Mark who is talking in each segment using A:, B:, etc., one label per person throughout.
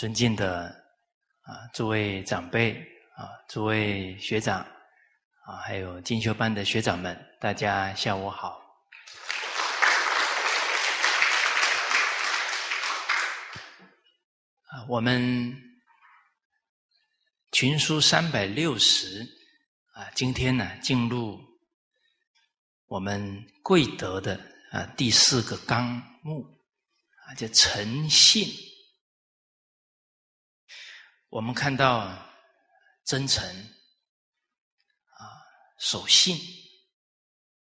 A: 尊敬的啊，诸位长辈啊，诸位学长啊，还有进修班的学长们，大家下午好。啊，我们群书三百六十啊，今天呢进入我们贵德的啊第四个纲目啊，叫诚信。我们看到真诚啊，守信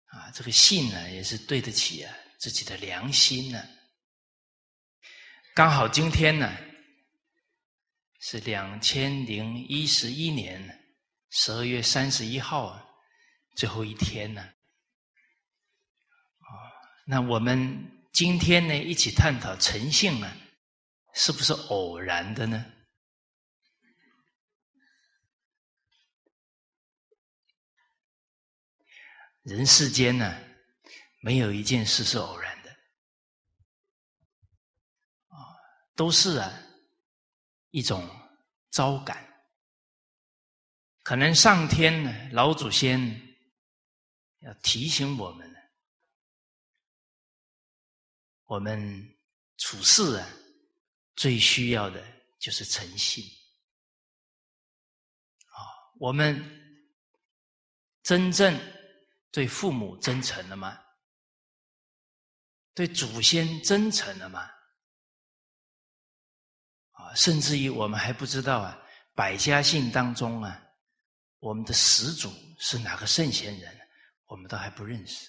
A: 啊，这个信呢也是对得起啊自己的良心呢。刚好今天呢。是两千零一十一年十二月三十一号最后一天呢。啊，那我们今天呢一起探讨诚信呢，是不是偶然的呢？人世间呢，没有一件事是偶然的，啊，都是啊。一种招感，可能上天呢，老祖先要提醒我们，我们处事啊，最需要的就是诚信。啊，我们真正对父母真诚了吗？对祖先真诚了吗？啊甚至于我们还不知道啊，百家姓当中啊，我们的始祖是哪个圣贤人，我们都还不认识。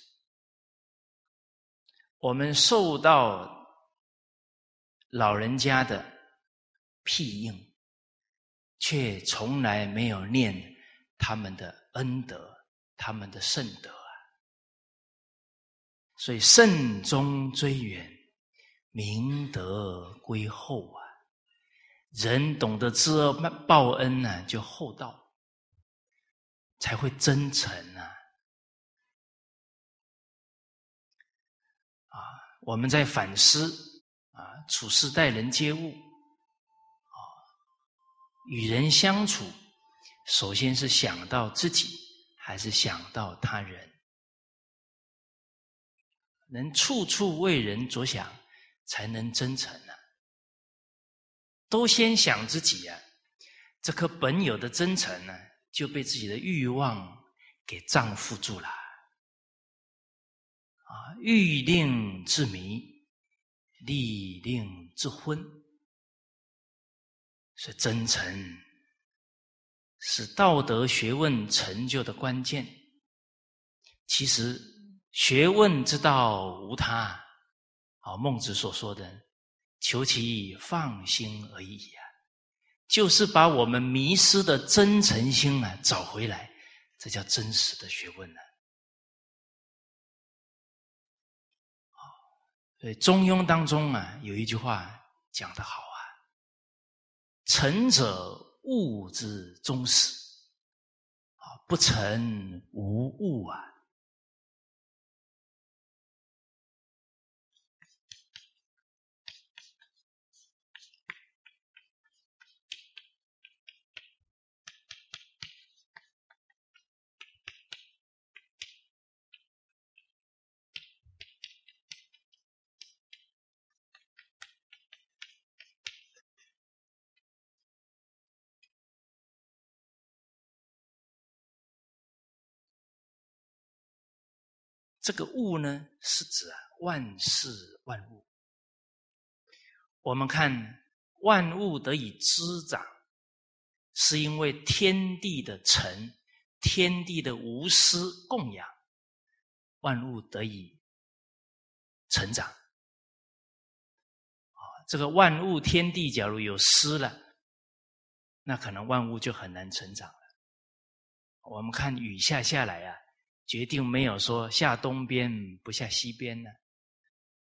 A: 我们受到老人家的庇应，却从来没有念他们的恩德、他们的圣德啊。所以慎终追远，明德归厚啊。人懂得知恩报恩呢，就厚道，才会真诚啊！啊，我们在反思啊，处事待人接物啊，与人相处，首先是想到自己，还是想到他人？能处处为人着想，才能真诚啊！都先想自己呀，这颗本有的真诚呢，就被自己的欲望给障缚住了。啊，欲令自迷，利令自昏。是真诚，是道德学问成就的关键。其实学问之道无他，啊，孟子所说的。求其放心而已呀，就是把我们迷失的真诚心啊找回来，这叫真实的学问呢。所以《中庸》当中啊有一句话讲得好啊：“诚者，物之终始。”啊，不成无物啊。这个物呢，是指啊万事万物。我们看万物得以滋长，是因为天地的诚、天地的无私供养，万物得以成长。啊，这个万物天地假如有私了，那可能万物就很难成长了。我们看雨下下来啊。决定没有说下东边不下西边呢，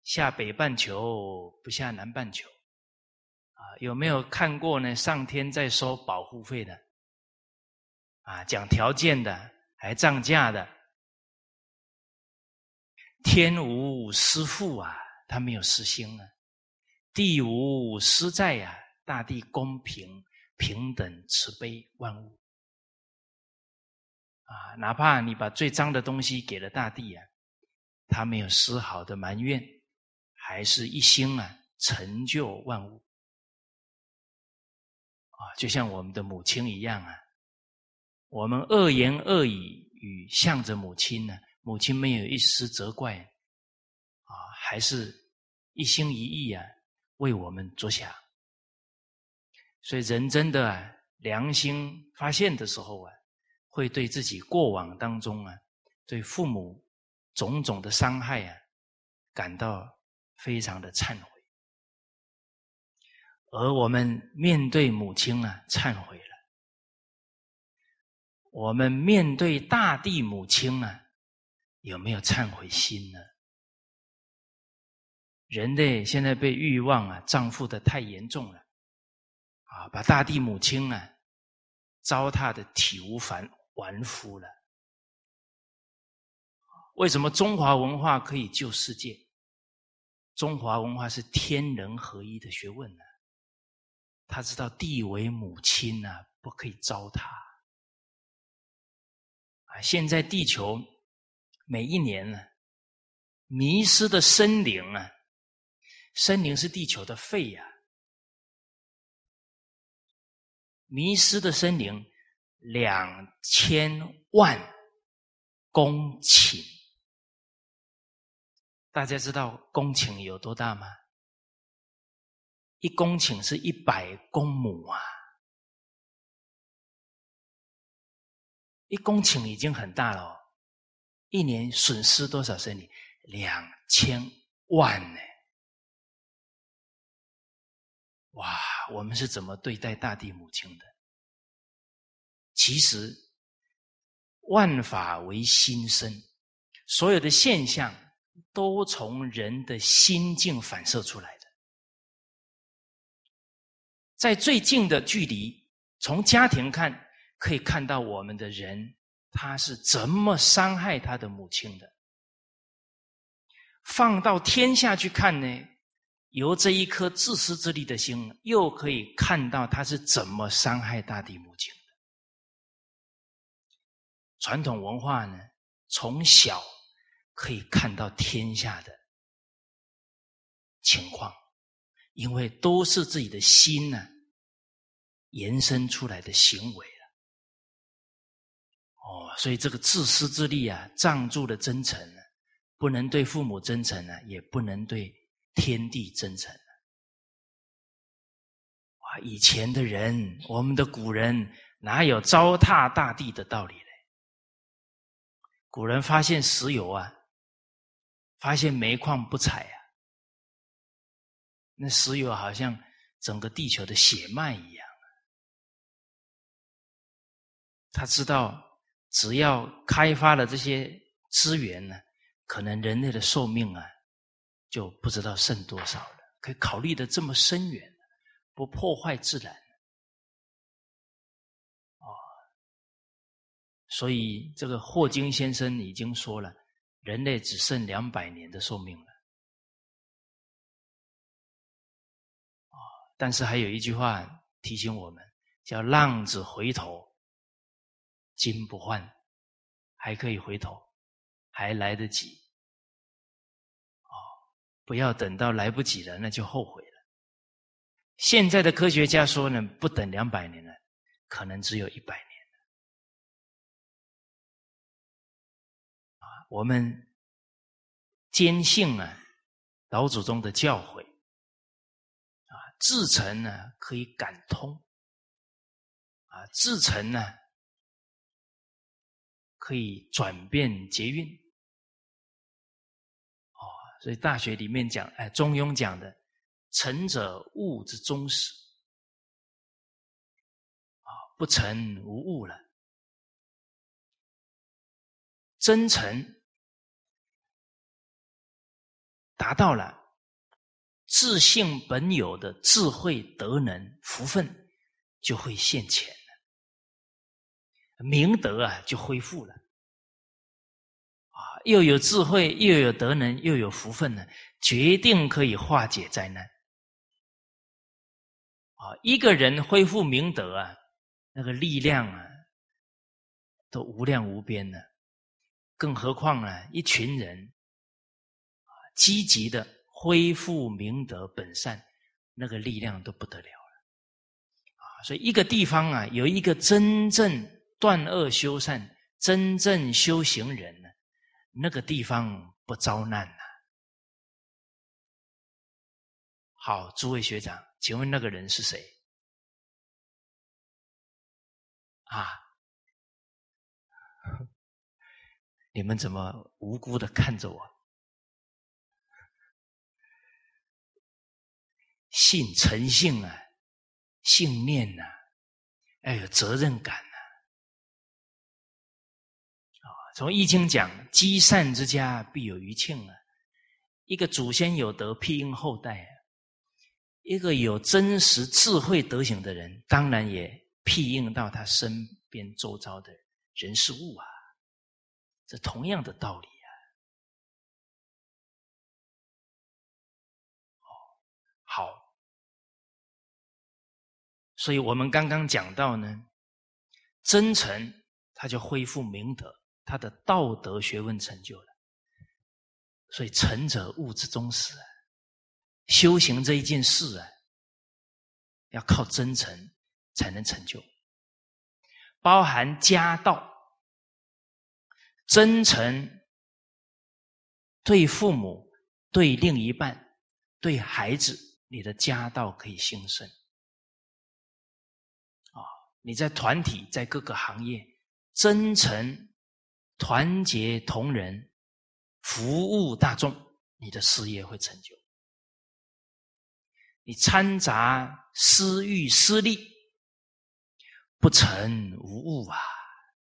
A: 下北半球不下南半球，啊，有没有看过呢？上天在收保护费的，啊，讲条件的，还涨价的，天无私富啊，他没有私心啊，地无私债呀，大地公平、平等、慈悲万物。啊，哪怕你把最脏的东西给了大地啊，他没有丝毫的埋怨，还是一心啊成就万物。啊，就像我们的母亲一样啊，我们恶言恶语与向着母亲呢，母亲没有一丝责怪，啊，还是一心一意啊为我们着想。所以人真的啊良心发现的时候啊，会对自己过往当中啊，对父母种种的伤害啊，感到非常的忏悔。而我们面对母亲啊，忏悔了；我们面对大地母亲啊，有没有忏悔心呢？人类现在被欲望啊丈夫的太严重了，啊，把大地母亲啊糟蹋的体无完完肤了。为什么中华文化可以救世界？中华文化是天人合一的学问呢？他知道地为母亲呢，不可以糟蹋。啊，现在地球每一年呢，迷失的森林啊，森林是地球的肺呀，迷失的森林两千万公顷，大家知道公顷有多大吗？一公顷是一百公亩啊！一公顷已经很大了，一年损失多少森林？两千万呢！哇，我们是怎么对待大地母亲的？其实，万法为心生，所有的现象都从人的心境反射出来的。在最近的距离，从家庭看，可以看到我们的人他是怎么伤害他的母亲的。放到天下去看呢，由这一颗自私自利的心，又可以看到他是怎么伤害大地母亲。传统文化呢，从小可以看到天下的情况。因为都是自己的心呢，延伸出来的行为了。哦，所以这个自私自利啊，藏住的真诚呢，不能对父母真诚呢，也不能对天地真诚。哇，以前的人，我们的古人哪有糟蹋大地的道理呢？古人发现石油啊，发现煤矿不采啊。那石油好像整个地球的血脉一样，他知道只要开发了这些资源呢，可能人类的寿命啊就不知道剩多少了。可以考虑的这么深远，不破坏自然，所以这个霍金先生已经说了，人类只剩两百年的寿命了。但是还有一句话提醒我们，叫“浪子回头金不换”，还可以回头，还来得及。哦，不要等到来不及了，那就后悔了。现在的科学家说呢，不等两百年了，可能只有一百年我们坚信啊，老祖宗的教诲啊。至诚呢，可以感通；啊，至诚呢，可以转变捷运。哦，所以大学里面讲，哎，《中庸》讲的“诚者，物之终始”。啊，不诚无物了。真诚达到了。自信本有的智慧、德能、福分就会现前了，明德啊就恢复了，啊，又有智慧，又有德能，又有福分呢，决定可以化解灾难。啊，一个人恢复明德啊，那个力量啊，都无量无边的。更何况呢，一群人，积极的恢复明德本善，那个力量都不得了了。啊，所以一个地方啊，有一个真正断恶修善、真正修行人呢，那个地方不遭难呐。好，诸位学长，请问那个人是谁？啊？你们怎么无辜的看着我？信诚信啊，信念呐，要有责任感呐。啊，从易经讲，积善之家必有余庆啊。一个祖先有德，庇荫后代啊。一个有真实智慧德行的人，当然也庇应到他身边周遭的人事物啊，这同样的道理啊。哦，好，所以我们刚刚讲到呢，真诚他就恢复明德，他的道德学问成就了。所以诚者物之终始啊。修行这一件事啊，要靠真诚才能成就，包含家道，真诚对父母、对另一半、对孩子，你的家道可以兴盛。你在团体，在各个行业，真诚、团结同仁、服务大众，你的事业会成就。你掺杂私欲私利，不成无物啊！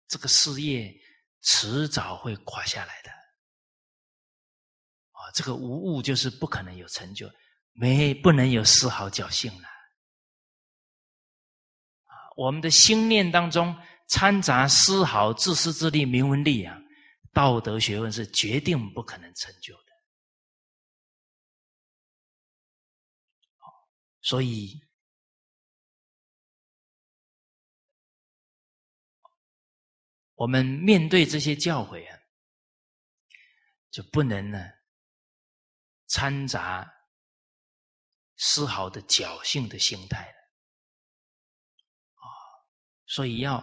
A: 这个事业迟早会垮下来的。啊，这个无物就是不可能有成就，没不能有丝毫侥幸了。我们的心念当中掺杂丝毫自私自利、名闻利养、道德学问，是决定不可能成就的。所以，我们面对这些教诲啊，就不能呢掺杂丝毫的侥幸的心态！所以要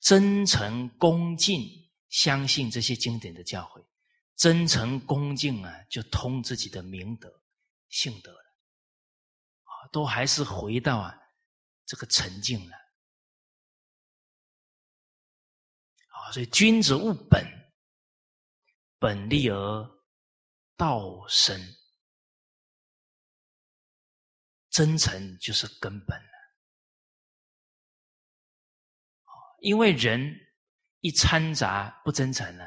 A: 真诚恭敬，相信这些经典的教诲，真诚恭敬啊，就通自己的明德、性德了。都还是回到啊这个沉静了啊，所以君子务本，本立而道生，真诚就是根本因为人一掺杂不真诚呢，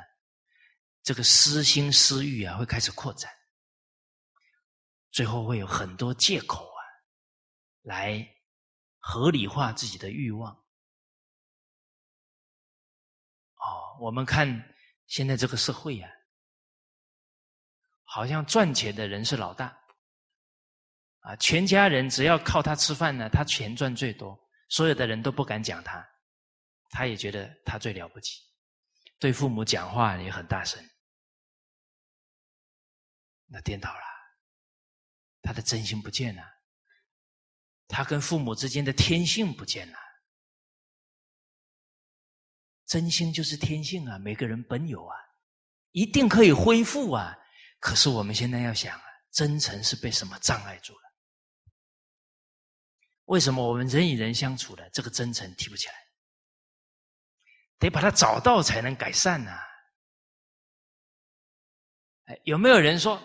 A: 这个私心私欲啊会开始扩展，最后会有很多借口啊。来合理化自己的欲望。哦，我们看现在这个社会呀，好像赚钱的人是老大，啊，全家人只要靠他吃饭呢，他钱赚最多，所有的人都不敢讲他，他也觉得他最了不起，对父母讲话也很大声，那颠倒了，他的真心不见了。他跟父母之间的天性不见了，真心就是天性啊，每个人本有啊，一定可以恢复啊。可是我们现在要想啊，真诚是被什么障碍住了？为什么我们人与人相处的这个真诚提不起来？得把它找到才能改善呐。哎，有没有人说，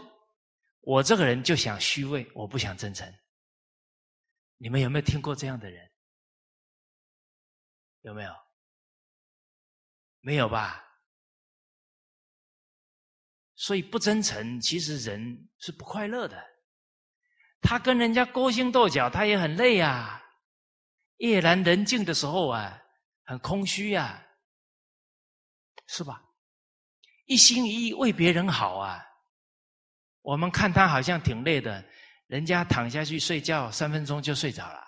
A: 我这个人就想虚伪，我不想真诚？你们有没有听过这样的人？有没有？没有吧？所以不真诚，其实人是不快乐的。他跟人家勾心斗角，他也很累啊。夜阑人静的时候啊，很空虚呀，是吧？一心一意为别人好啊。我们看他好像挺累的。人家躺下去睡觉，三分钟就睡着了，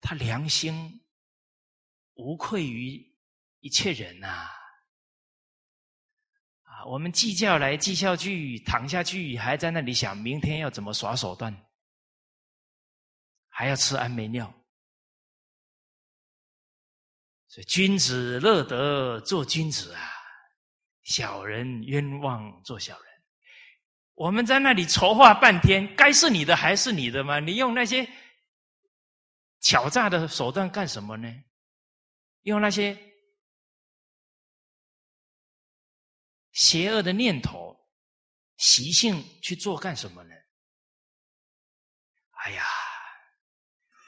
A: 他良心无愧于一切人呐！啊，我们计较来计较去，躺下去还在那里想明天要怎么耍手段，还要吃安眠药。所以君子乐得做君子啊，小人冤枉做小人。我们在那里筹划半天，该是你的还是你的吗？你用那些。巧诈的手段干什么呢？用那些邪恶的念头、习性去做干什么呢？哎呀，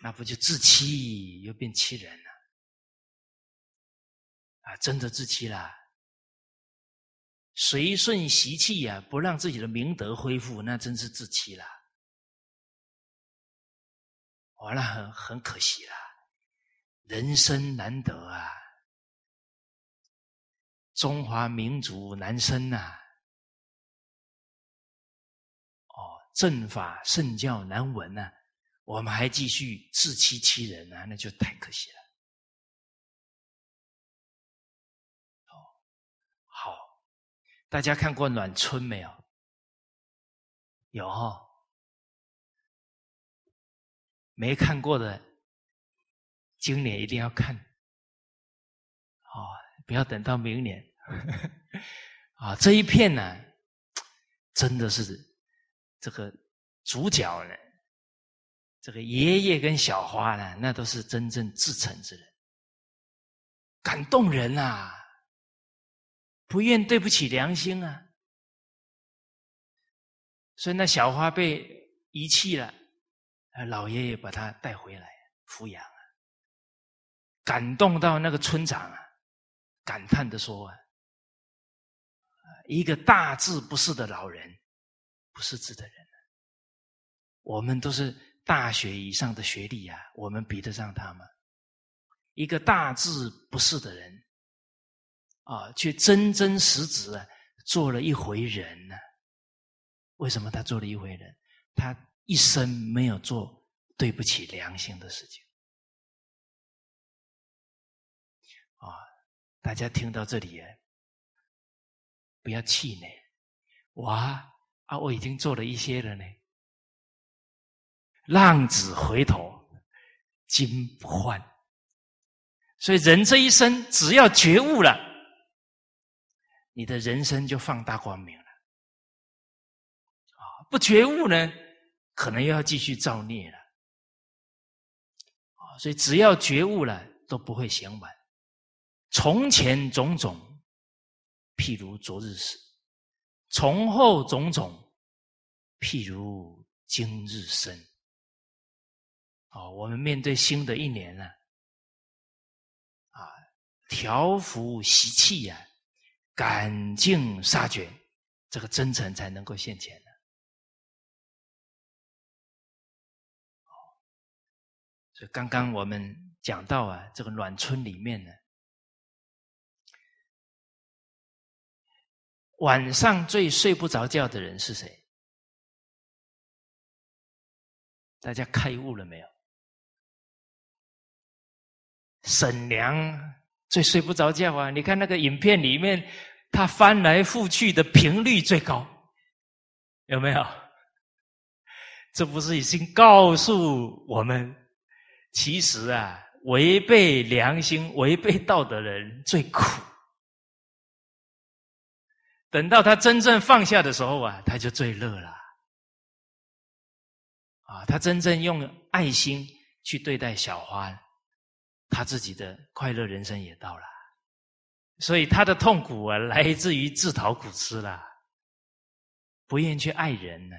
A: 那不就自欺又变欺人？真的自欺了。随顺习气呀，不让自己的明德恢复，那真是自欺了。完了，很很可惜了，人生难得啊，中华民族难生呐，哦，正法圣教难闻呐，我们还继续自欺欺人啊，那就太可惜了。大家看过《暖春》没有？有哈。没看过的，今年一定要看，哦，不要等到明年。啊，这一片呢，真的是这个主角呢，这个爷爷跟小花呢，那都是真正至诚之人，感动人啊，不愿对不起良心啊，所以那小花被遗弃了。老爷爷把他带回来抚养啊，感动到那个村长啊，感叹的说：“啊，一个大字不识的老人，不识字的人，我们都是大学以上的学历啊，我们比得上他吗？一个大字不识的人，啊，却真真实实啊，做了一回人呢？为什么他做了一回人？他。”一生没有做对不起良心的事情啊！大家听到这里，不要气馁。哇啊！我已经做了一些了呢。浪子回头金不换，所以人这一生只要觉悟了，你的人生就放大光明了。啊，不觉悟呢？可能又要继续造孽了，啊！所以只要觉悟了，都不会嫌晚。从前种种，譬如昨日死；从后种种，譬如今日生。啊，我们面对新的一年呢，啊，调伏习气呀，赶尽杀绝，这个真诚才能够现前。所以刚刚我们讲到啊，这个暖春里面呢，晚上最睡不着觉的人是谁？大家开悟了没有？沈良最睡不着觉啊！你看那个影片里面，他翻来覆去的频率最高，有没有？这不是已经告诉我们？其实啊，违背良心、违背道德的人最苦。等到他真正放下的时候啊，他就最乐了。啊，他真正用爱心去对待小花，他自己的快乐人生也到了。所以他的痛苦啊，来自于自讨苦吃了，不愿意去爱人呢。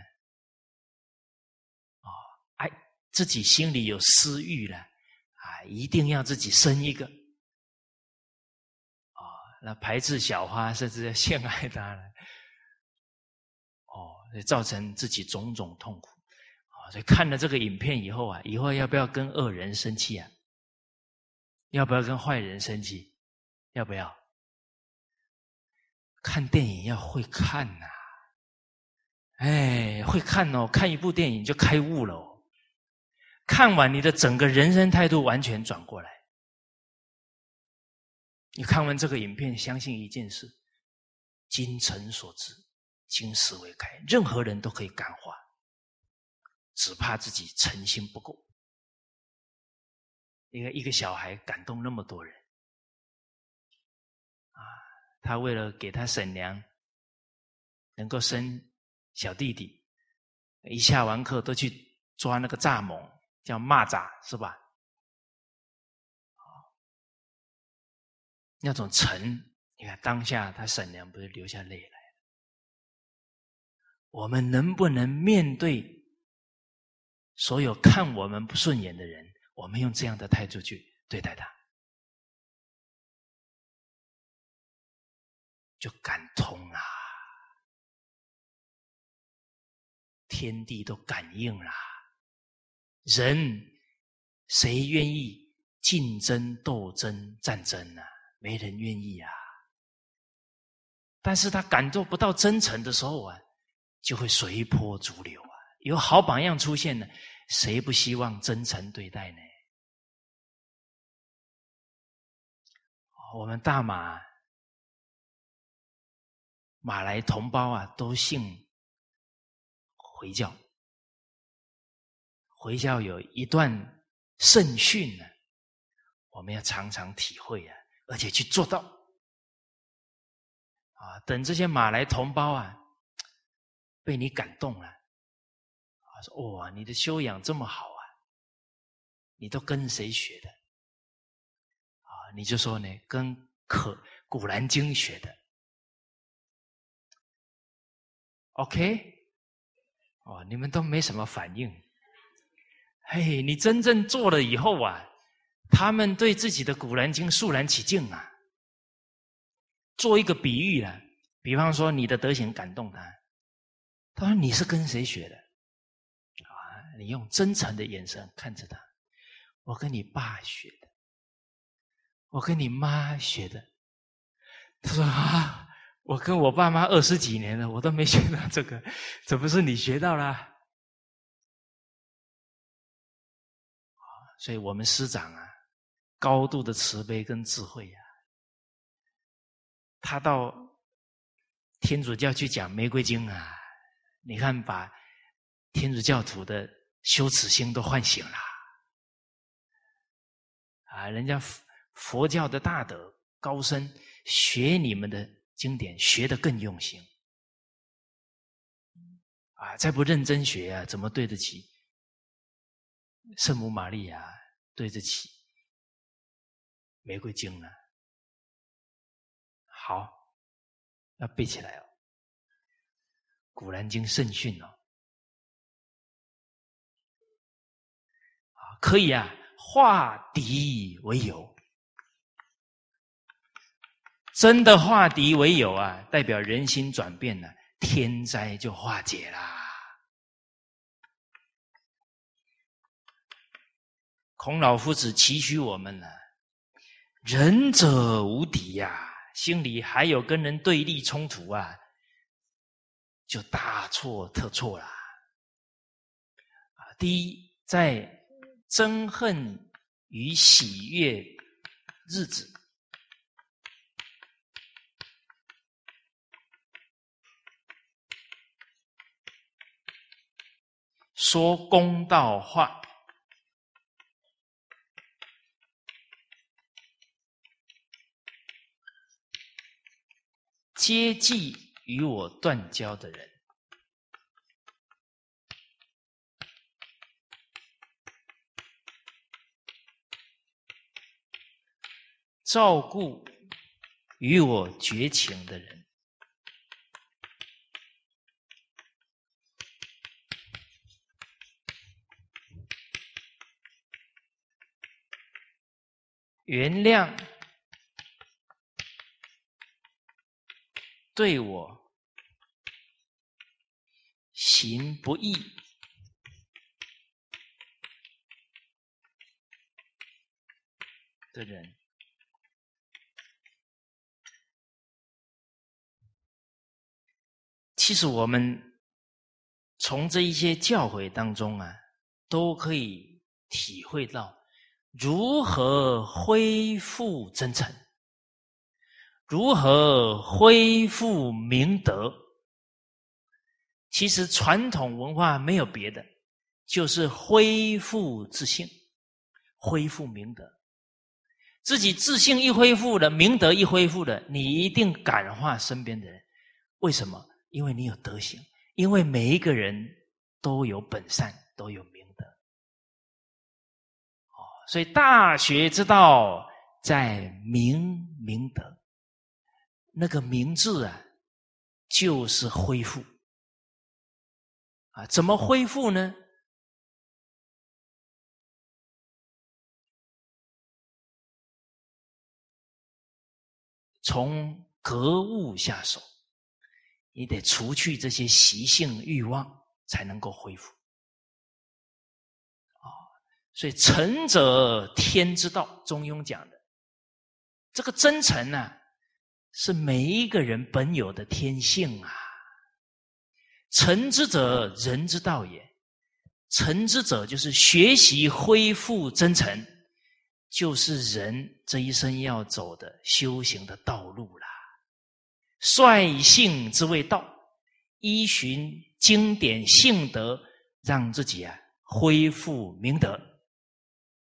A: 自己心里有私欲了，啊，一定要自己生一个，啊，那排斥小花，甚至要陷害他了，哦，造成自己种种痛苦，啊，所以看了这个影片以后啊，以后要不要跟恶人生气啊？要不要跟坏人生气？要不要？看电影要会看呐，哎，会看哦，看一部电影就开悟了。看完你的整个人生态度完全转过来。你看完这个影片，相信一件事：精诚所至，金石为开。任何人都可以感化，只怕自己诚心不够。一个一个小孩感动那么多人，啊，他为了给他婶娘能够生小弟弟，一下完课都去抓那个蚱蜢，叫蚂蚱，是吧？那种诚，你看当下他婶娘不是流下泪来了？我们能不能面对所有看我们不顺眼的人，我们用这样的态度去对待他，就感通啊，天地都感应了，人谁愿意竞争、斗争、战争呢？没人愿意啊，但是他感受不到真诚的时候啊，就会随波逐流啊。有好榜样出现呢，谁不希望真诚对待呢？我们大马马来同胞啊，都信回教，回教有一段圣训呢，我们要常常体会啊。而且去做到啊！等这些马来同胞啊，被你感动了，他说哇，你的修养这么好啊，你都跟谁学的？啊，你就说呢，跟《可古兰经》学的。OK，哦，你们都没什么反应。嘿，你真正做了以后啊。他们对自己的《古兰经》肃然起敬啊！做一个比喻啊，比方说你的德行感动他，他说你是跟谁学的？你用真诚的眼神看着他，我跟你爸学的，我跟你妈学的。他说啊，我跟我爸妈二十几年了，我都没学到这个，怎么是你学到了？所以我们师长啊。高度的慈悲跟智慧呀，他到天主教去讲玫瑰经啊，你看把天主教徒的羞耻心都唤醒了啊！人家佛教的大德高僧学你们的经典，学的更用心啊！再不认真学啊，怎么对得起圣母玛利亚？对得起？玫瑰经呢？好，要背起来哦，《古兰经》圣训哦，可以啊，化敌为友，真的化敌为友啊，代表人心转变了，天灾就化解啦。孔老夫子期许我们呢。仁者无敌呀，心里还有跟人对立冲突啊，就大错特错了。第一，在憎恨与喜悦日子，说公道话。接济与我断交的人，照顾与我绝情的人，原谅。对我行不义的人，其实我们从这一些教诲当中啊，都可以体会到如何恢复真诚，如何恢复明德。其实传统文化没有别的，就是恢复自信，恢复明德。自己自信一恢复了，明德一恢复了，你一定感化身边的人。为什么？因为你有德行，因为每一个人都有本善，都有明德。哦，所以大学之道在明明德。那个“明”字啊，就是恢复。啊，怎么恢复呢？从格物下手，你得除去这些习性欲望，才能够恢复。啊，所以诚者天之道，中庸讲的，这个真诚呢，是每一个人本有的天性啊。诚之者，人之道也。诚之者，就是学习恢复真诚。就是人这一生要走的修行的道路。率性之谓道，依循经典性德，让自己啊恢复明德。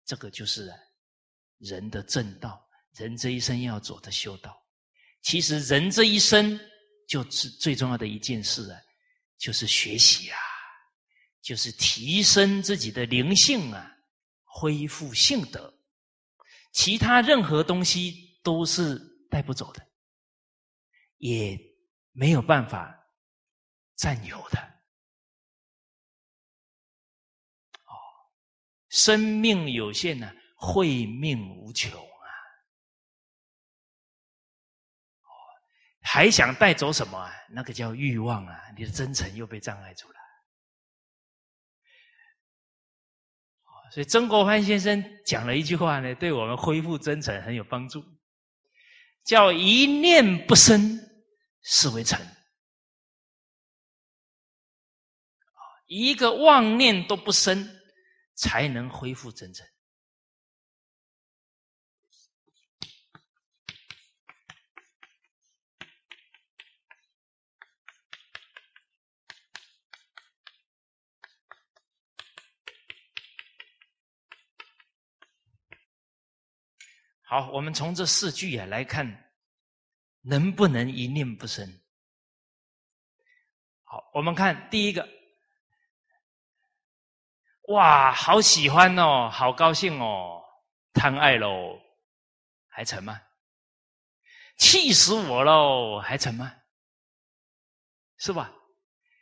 A: 这个就是人的正道，人这一生要走的修道。其实人这一生就是最重要的一件事啊，就是学习啊，就是提升自己的灵性啊，恢复性德。其他任何东西都是带不走的，也没有办法占有的。哦，生命有限呢，慧命无穷啊！哦，还想带走什么啊？那个叫欲望啊！你的真诚又被障碍住了。所以曾国藩先生讲了一句话呢，对我们恢复真诚很有帮助，叫“一念不生，是为诚”。一个妄念都不生，才能恢复真诚。好，我们从这四句啊来看，能不能一念不生？好，我们看第一个，哇，好喜欢哦，好高兴哦，贪爱喽，还成吗？气死我喽，还成吗？是吧？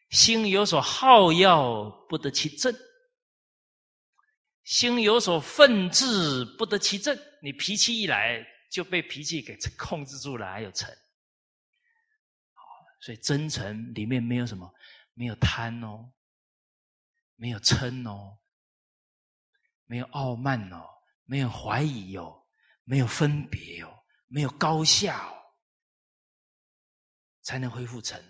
A: 心有所好要，不得其正。心有所愤志，不得其正。你脾气一来，就被脾气给控制住了，还有成。所以真诚里面没有什么，没有贪哦，没有嗔哦，没有傲慢哦，没有怀疑哦，没有分别哦，没有高下哦，才能恢复成。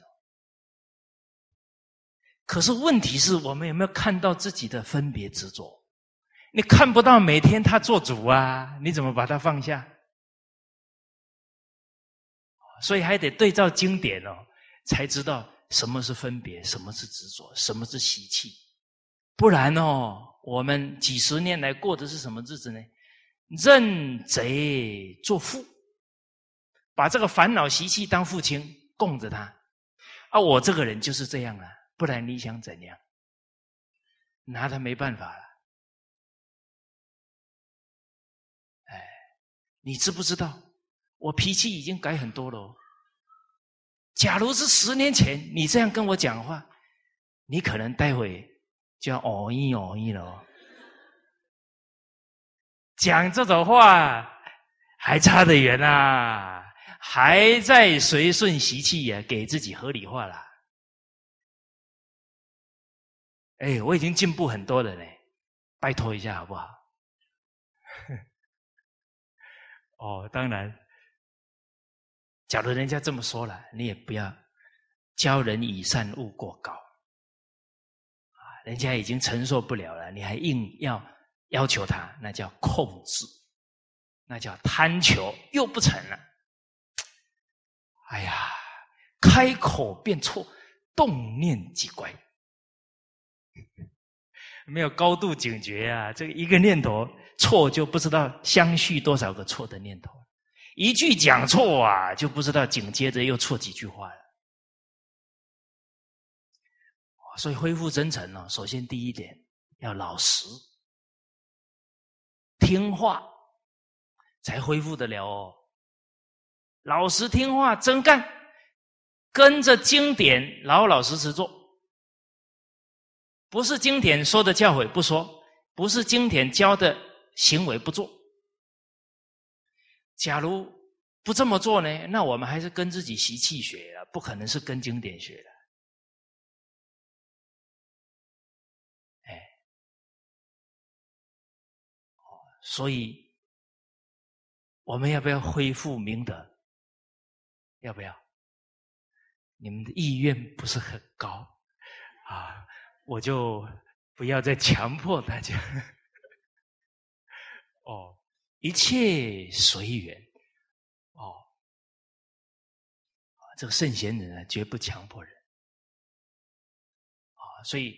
A: 可是问题是我们有没有看到自己的分别执着？你看不到每天他做主啊，你怎么把他放下？所以还得对照经典哦，才知道什么是分别，什么是执着，什么是习气。不然哦，我们几十年来过的是什么日子呢？认贼作父，把这个烦恼习气当父亲供着他。啊，我这个人就是这样啊，不然你想怎样？拿他没办法了。哎你知不知道，我脾气已经改很多了。假如是十年前你这样跟我讲话，你可能待会就要哦一哦一了。讲这种话还差得远啊，还在随顺习气呀，给自己合理化了。哎，我已经进步很多了嘞，拜托一下好不好？哦，当然，假如人家这么说了，你也不要教人以善勿过高啊！人家已经承受不了了，你还硬要要求他，那叫控制，那叫贪求，又不成了。哎呀，开口便错，动念即乖。没有高度警觉啊，这个一个念头错，就不知道相续多少个错的念头。一句讲错啊，就不知道紧接着又错几句话了。所以恢复真诚呢，首先第一点要老实。听话才恢复得了哦，老实听话真干，跟着经典老老实实做，不是经典说的教诲不说，不是经典教的行为不做。假如不这么做呢，那我们还是跟自己习气学了，不可能是跟经典学的。哎所以，我们要不要恢复明德？要不要？你们的意愿不是很高啊，我就不要再强迫大家。哦，一切随缘。哦，这个圣贤人呢，绝不强迫人。啊，所以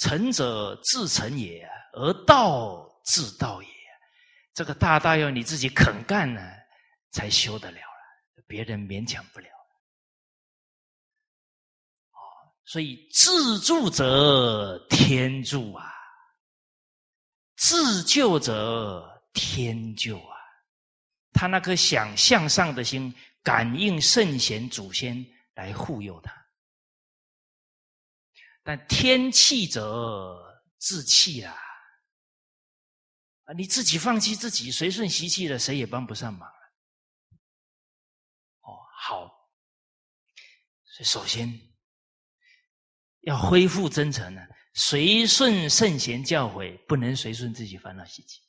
A: 成者自成也，而道。自道也，这个大道要你自己肯干呢，才修得了了，别人勉强不了。哦，所以自助者天助啊，自救者天救啊。他那颗想向上的心，感应圣贤祖先来护佑他。但天气者自弃啊。你自己放弃自己，随顺习气了，谁也帮不上忙哦，好，所以首先要恢复真诚呢，随顺圣贤教诲，不能随顺自己烦恼习气，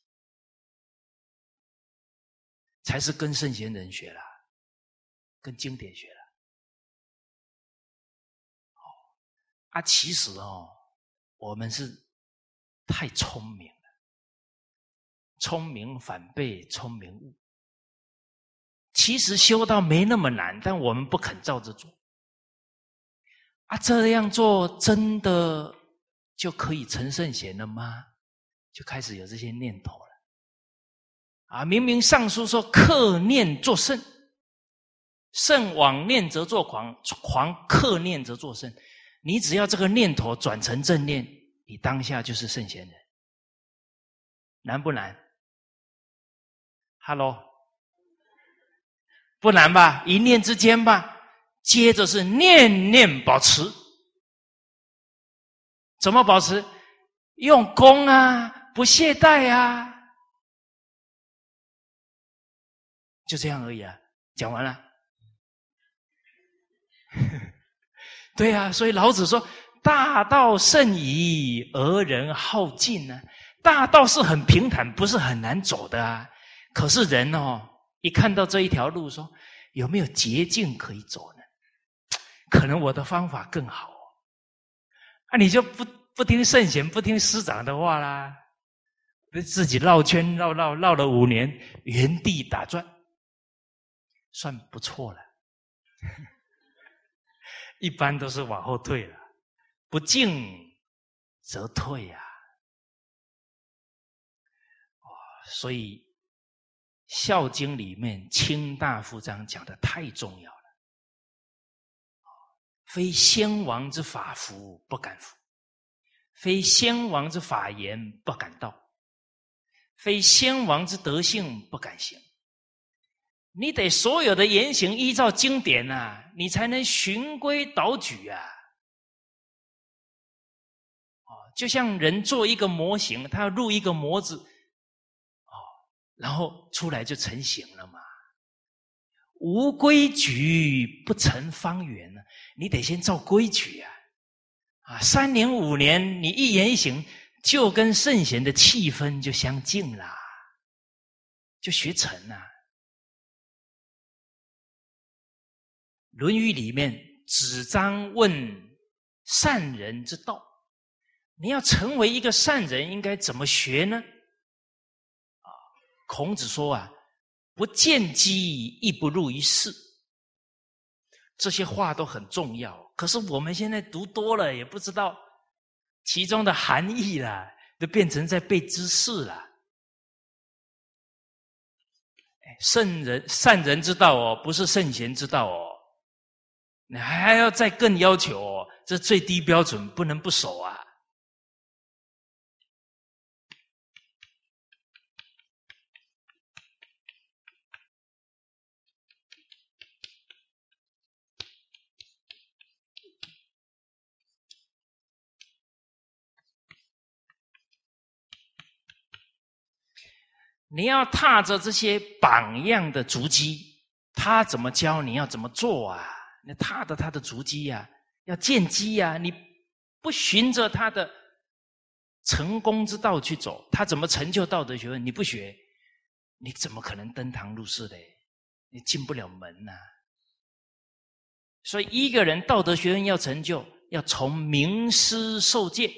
A: 才是跟圣贤人学了，跟经典学了。哦，啊，其实哦，我们是太聪明了。聪明反被聪明误。其实修道没那么难，但我们不肯照着做。啊，这样做真的就可以成圣贤了吗？就开始有这些念头了。啊，明明上书说克念作圣，圣往念则作狂，狂克念则作圣。你只要这个念头转成正念，你当下就是圣贤人。难不难？Hello，不难吧？一念之间吧。接着是念念保持，怎么保持？用功啊，不懈怠啊，就这样而已啊。讲完了。对呀，所以老子说：“大道甚夷，而人好进呢。”大道是很平坦，不是很难走的啊。可是人哦，一看到这一条路，说有没有捷径可以走呢？可能我的方法更好，啊，你就不不听圣贤、不听师长的话啦，自己绕圈绕绕绕了五年，原地打转，算不错了。一般都是往后退了，不进则退呀。所以。《孝经》里面卿大夫章讲的太重要了，非先王之法服不敢服，非先王之法言不敢道，非先王之德性不敢行。你得所有的言行依照经典呐，你才能循规蹈矩啊。哦，就像人做一个模型，他要入一个模子。哦然后出来就成型了嘛？无规矩不成方圆呢。你得先照规矩啊！啊，三年五年，你一言一行就跟圣贤的气氛就相近啦，就学成了。《论语》里面，子张问善人之道，你要成为一个善人，应该怎么学呢？啊，孔子说啊，不见机亦不入于事。这些话都很重要，可是我们现在读多了，也不知道其中的含义了，都变成在背知识了。圣人善人之道哦，不是圣贤之道哦，你还要再更要求哦，这最低标准不能不守啊。你要踏着这些榜样的足迹，他怎么教，你要怎么做啊？你踏着他的足迹呀，要见机呀！你不循着他的成功之道去走，他怎么成就道德学问？你不学，你怎么可能登堂入室的？你进不了门呐！所以，一个人道德学问要成就，要从名师受戒。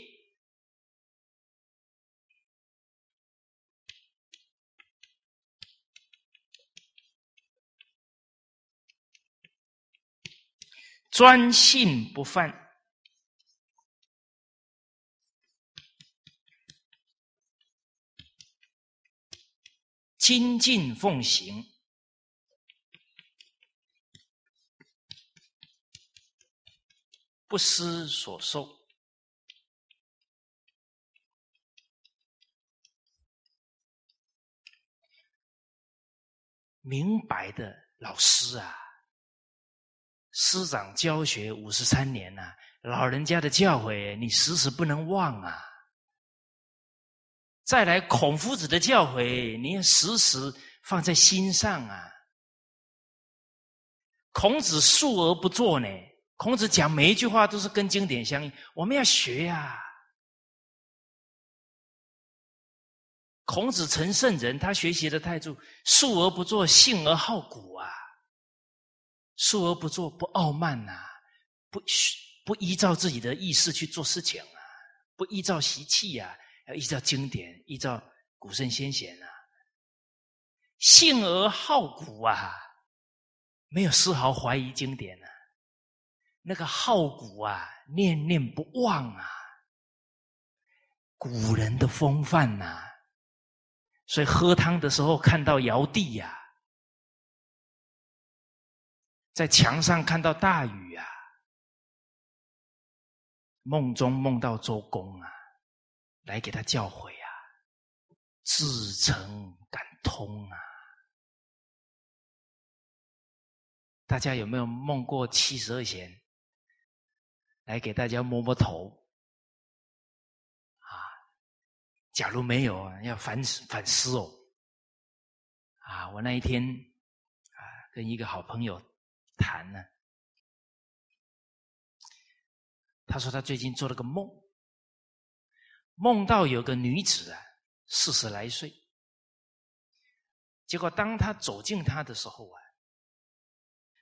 A: 专信不犯，精进奉行，不失所受，明白的老师啊！师长教学五十三年呐，老人家的教诲你时时不能忘啊！再来孔夫子的教诲，你要时时放在心上啊！孔子述而不作呢，孔子讲每一句话都是跟经典相应，我们要学呀。孔子成圣人，他学习的态度，述而不作，信而好古啊。述而不作，不傲慢呐，不不依照自己的意识去做事情啊，不依照习气呀，要依照经典，依照古圣先贤啊。信而好古啊，没有丝毫怀疑经典啊。那个好古啊，念念不忘啊，古人的风范呐。所以喝汤的时候看到尧帝呀。在墙上看到大禹啊，梦中梦到周公啊，来给他教诲啊，至诚感通啊。大家有没有梦过七十二贤来给大家摸摸头啊？假如没有，要反思反思哦。啊，我那一天啊，跟一个好朋友。谈呢？他说他最近做了个梦，梦到有个女子啊，四十来岁。结果当他走近她的时候啊，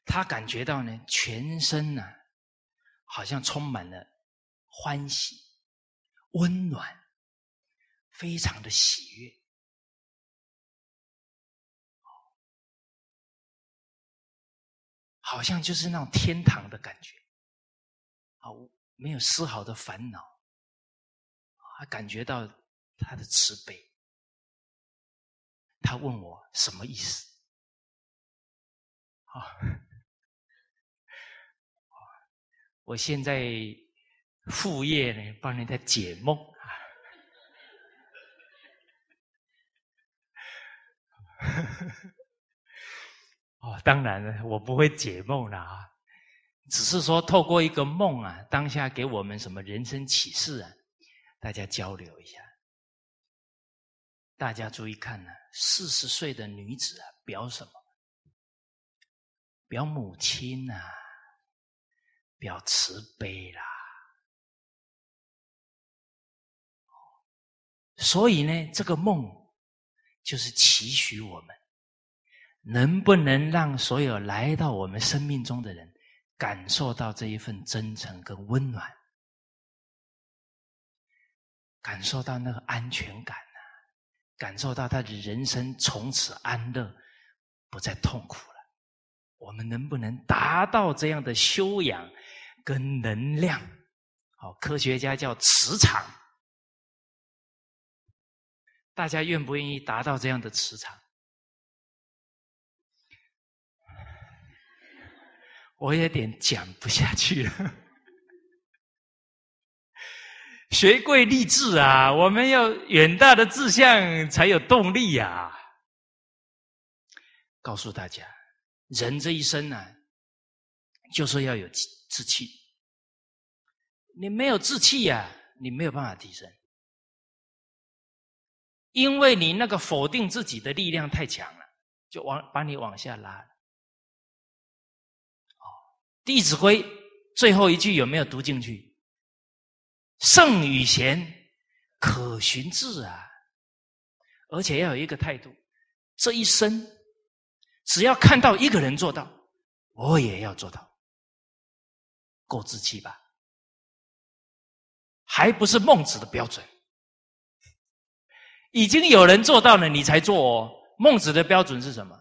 A: 他感觉到呢，全身呢，好像充满了欢喜、温暖，非常的喜悦。好像就是那种天堂的感觉，啊，没有丝毫的烦恼，还感觉到他的慈悲。他问我什么意思？啊，我现在副业呢，帮人家解梦啊。哦，当然了，我不会解梦了啊，只是说透过一个梦啊，当下给我们什么人生启示啊，大家交流一下。大家注意看呢，四十岁的女子啊，表什么？表母亲呐，表慈悲啦。所以呢，这个梦就是期许我们。能不能让所有来到我们生命中的人感受到这一份真诚跟温暖？感受到那个安全感啊，感受到他的人生从此安乐，不再痛苦了。我们能不能达到这样的修养跟能量？好，科学家叫磁场。大家愿不愿意达到这样的磁场？我有点讲不下去了。学贵立志啊，我们要远大的志向才有动力呀。告诉大家，人这一生呢，就是要有志气。你没有志气呀，你没有办法提升。因为你那个否定自己的力量太强了，就往把你往下拉。《弟子规》最后一句有没有读进去？圣与贤，可循志啊！而且要有一个态度：这一生，只要看到一个人做到，我也要做到。够志气吧？还不是孟子的标准。已经有人做到了，你才做哦。孟子的标准是什么？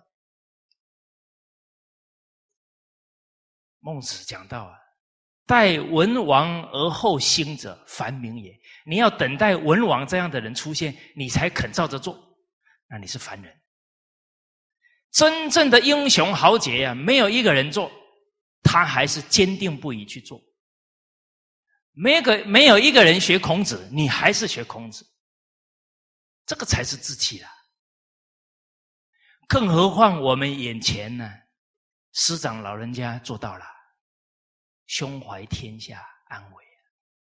A: 孟子讲到啊，待文王而后兴者，凡明也。你要等待文王这样的人出现，你才肯照着做，那你是凡人。真正的英雄豪杰呀，没有一个人做，他还是坚定不移去做。没个没有一个人学孔子，你还是学孔子。这个才是志气啊！更何况我们眼前呢，师长老人家做到了，胸怀天下安危，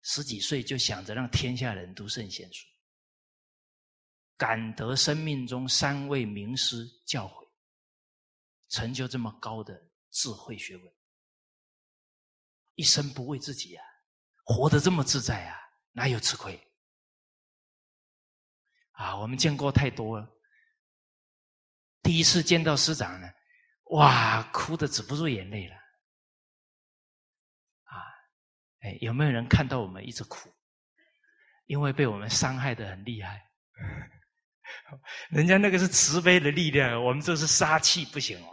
A: 十几岁就想着让天下人读圣贤书，感得生命中三位名师教诲，成就这么高的智慧学问，一生不为自己啊，活得这么自在啊，哪有吃亏？啊，我们见过太多了。第一次见到师长呢，哇，哭的止不住眼泪了。啊，哎，有没有人看到我们一直哭？因为被我们伤害的很厉害。人家那个是慈悲的力量，我们这是杀气，不行哦。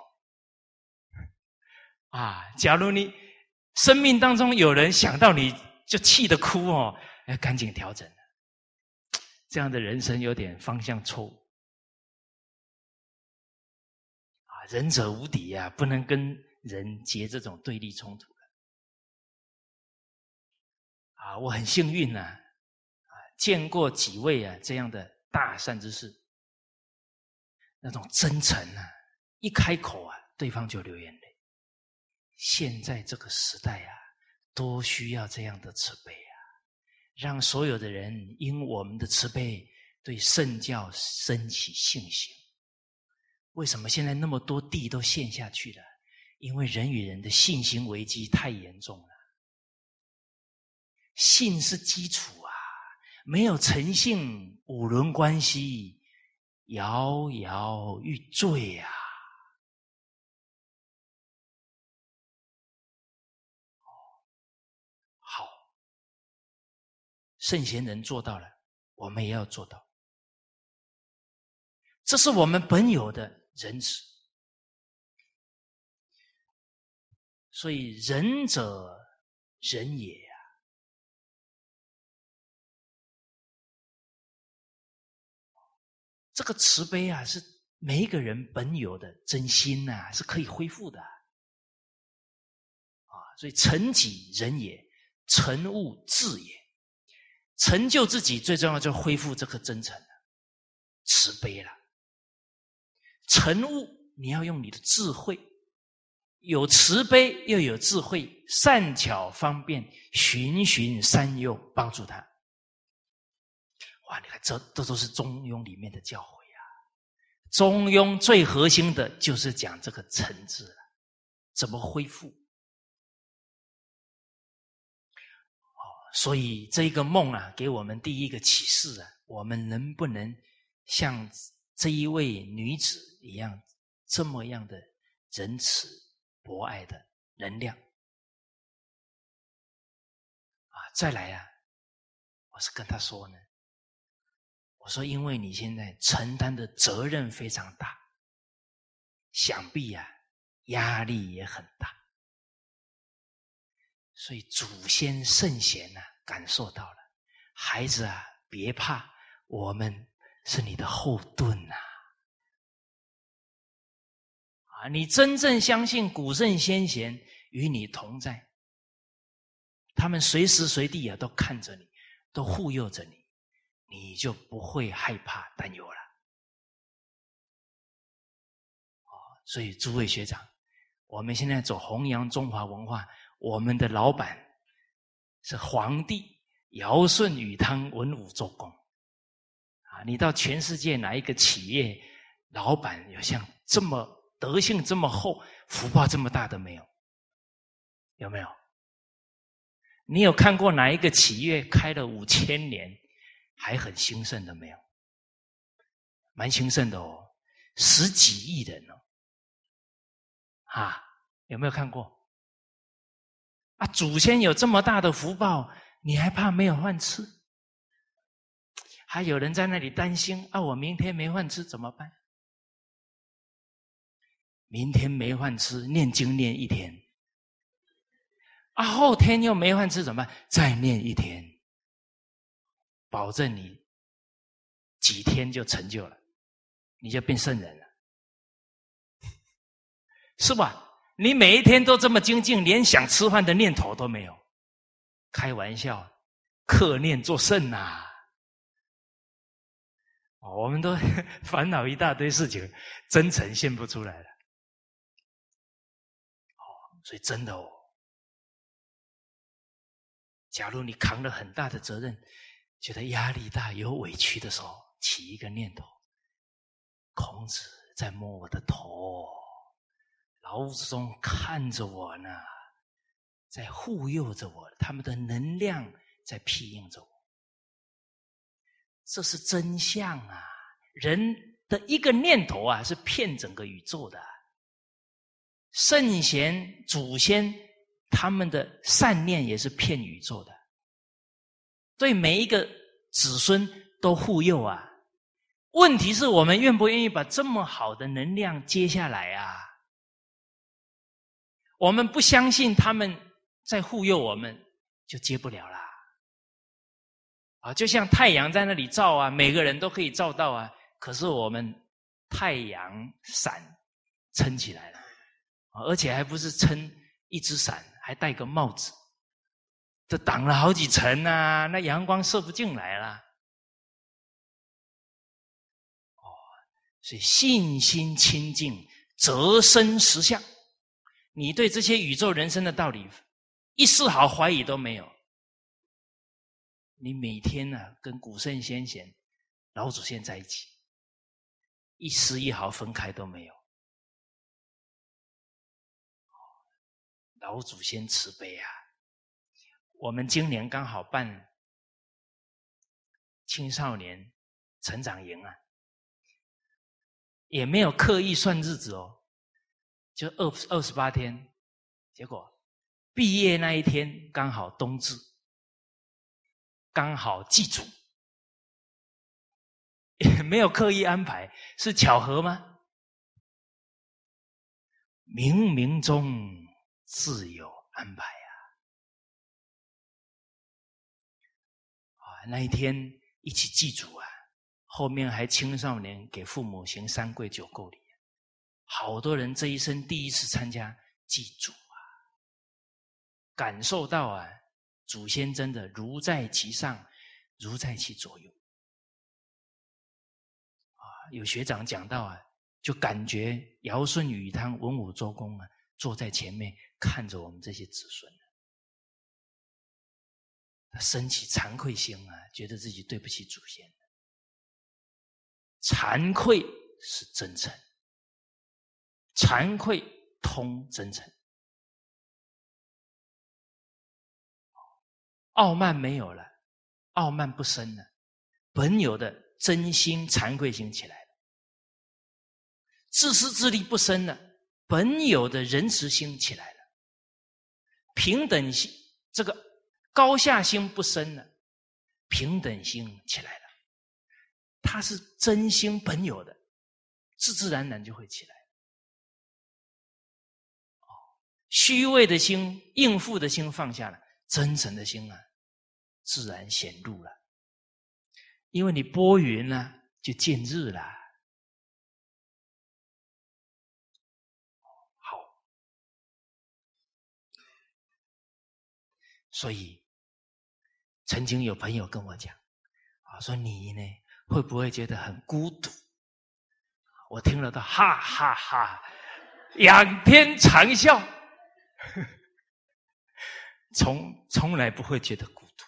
A: 啊，假如你生命当中有人想到你就气得哭哦，要赶紧调整。这样的人生有点方向错误仁者无敌呀，不能跟人结这种对立冲突啊！我很幸运呢，啊，见过几位啊这样的大善之士，那种真诚啊，一开口啊，对方就流眼泪。现在这个时代啊，多需要这样的慈悲啊。让所有的人因我们的慈悲，对圣教升起信心。为什么现在那么多地都陷下去了？因为人与人的信心危机太严重了。信是基础啊，没有诚信，五伦关系摇摇欲坠啊。圣贤人做到了，我们也要做到。这是我们本有的仁慈。所以仁者仁也呀。这个慈悲啊，是每一个人本有的真心呐，是可以恢复的。啊，所以成己仁也，成物智也。成就自己最重要就是恢复这颗真诚慈悲了。成物你要用你的智慧，有慈悲又有智慧，善巧方便，循循善诱，帮助他。哇，你看这这都是中庸里面的教诲啊！中庸最核心的就是讲这个“诚”字了，怎么恢复？哦所以这个梦啊，给我们第一个启示啊，我们能不能像这一位女子一样，这么样的仁慈博爱的能量啊？再来啊，我是跟他说呢，我说，因为你现在承担的责任非常大，想必呀压力也很大，所以祖先圣贤呢感受到了，孩子啊，别怕，我们是你的后盾呐。啊，你真正相信古圣先贤与你同在，他们随时随地啊都看着你，都护佑着你，你就不会害怕担忧了。哦，所以诸位学长，我们现在走弘扬中华文化，我们的老板是皇帝尧舜禹汤文武周公。你到全世界哪一个企业老板有像这么？德性这么厚，福报这么大的没有？有没有？你有看过哪一个企业开了五千年还很兴盛的没有？蛮兴盛的哦，十几亿人哦，啊，有没有看过？啊，祖先有这么大的福报，你还怕没有饭吃？还有人在那里担心啊，我明天没饭吃怎么办？明天没饭吃，念经念一天，啊，后天又没饭吃怎么办？再念一天，保证你几天就成就了，你就变圣人了，是吧？你每一天都这么精进，连想吃饭的念头都没有，开玩笑，克念作圣呐！我们都 烦恼一大堆事情，真诚现不出来了。哦所以，真的哦，假如你扛了很大的责任，觉得压力大、有委屈的时候，起一个念头：孔子在摸我的头，老子宗看着我呢，在护佑着我，他们的能量在庇应着我，这是真相啊！人的一个念头啊，是骗整个宇宙的。圣贤祖先他们的善念也是骗宇宙的，对每一个子孙都护佑啊。问题是我们愿不愿意把这么好的能量接下来啊？我们不相信他们在护佑我们，就接不了了。啊，就像太阳在那里照啊，每个人都可以照到啊。可是我们太阳伞撑起来了。而且还不是撑一只伞，还戴个帽子，这挡了好几层啊！那阳光射不进来了。哦，所以信心清净，则生实相。你对这些宇宙人生的道理一丝毫怀疑都没有，你每天呢跟古圣先贤、老祖先在一起，一丝一毫分开都没有。老祖先慈悲啊！我们今年刚好办青少年成长营啊，也没有刻意算日子哦，就二二十八天，结果毕业那一天刚好冬至，刚好祭祖，也 没有刻意安排，是巧合吗？冥冥中。自有安排呀！啊，那一天一起祭祖啊，后面还青少年给父母行三跪九叩礼，好多人这一生第一次参加祭祖啊，感受到啊，祖先真的如在其上，如在其左右。啊，有学长讲到啊，就感觉尧舜禹汤文武周公啊，坐在前面。看着我们这些子孙，他升起惭愧心啊，觉得自己对不起祖先。惭愧是真诚，惭愧通真诚，傲慢没有了，傲慢不生了，本有的真心惭愧心起来了，自私自利不生了，本有的仁慈心起来了。平等心，这个高下心不生了，平等心起来了，他是真心本有的，自自然然就会起来。哦，虚伪的心、应付的心放下了，真诚的心啊，自然显露了。因为你拨云呢，就见日了。好，所以曾经有朋友跟我讲，啊，说你呢？会不会觉得很孤独？我听了都哈哈哈，仰天长啸，从从来不会觉得孤独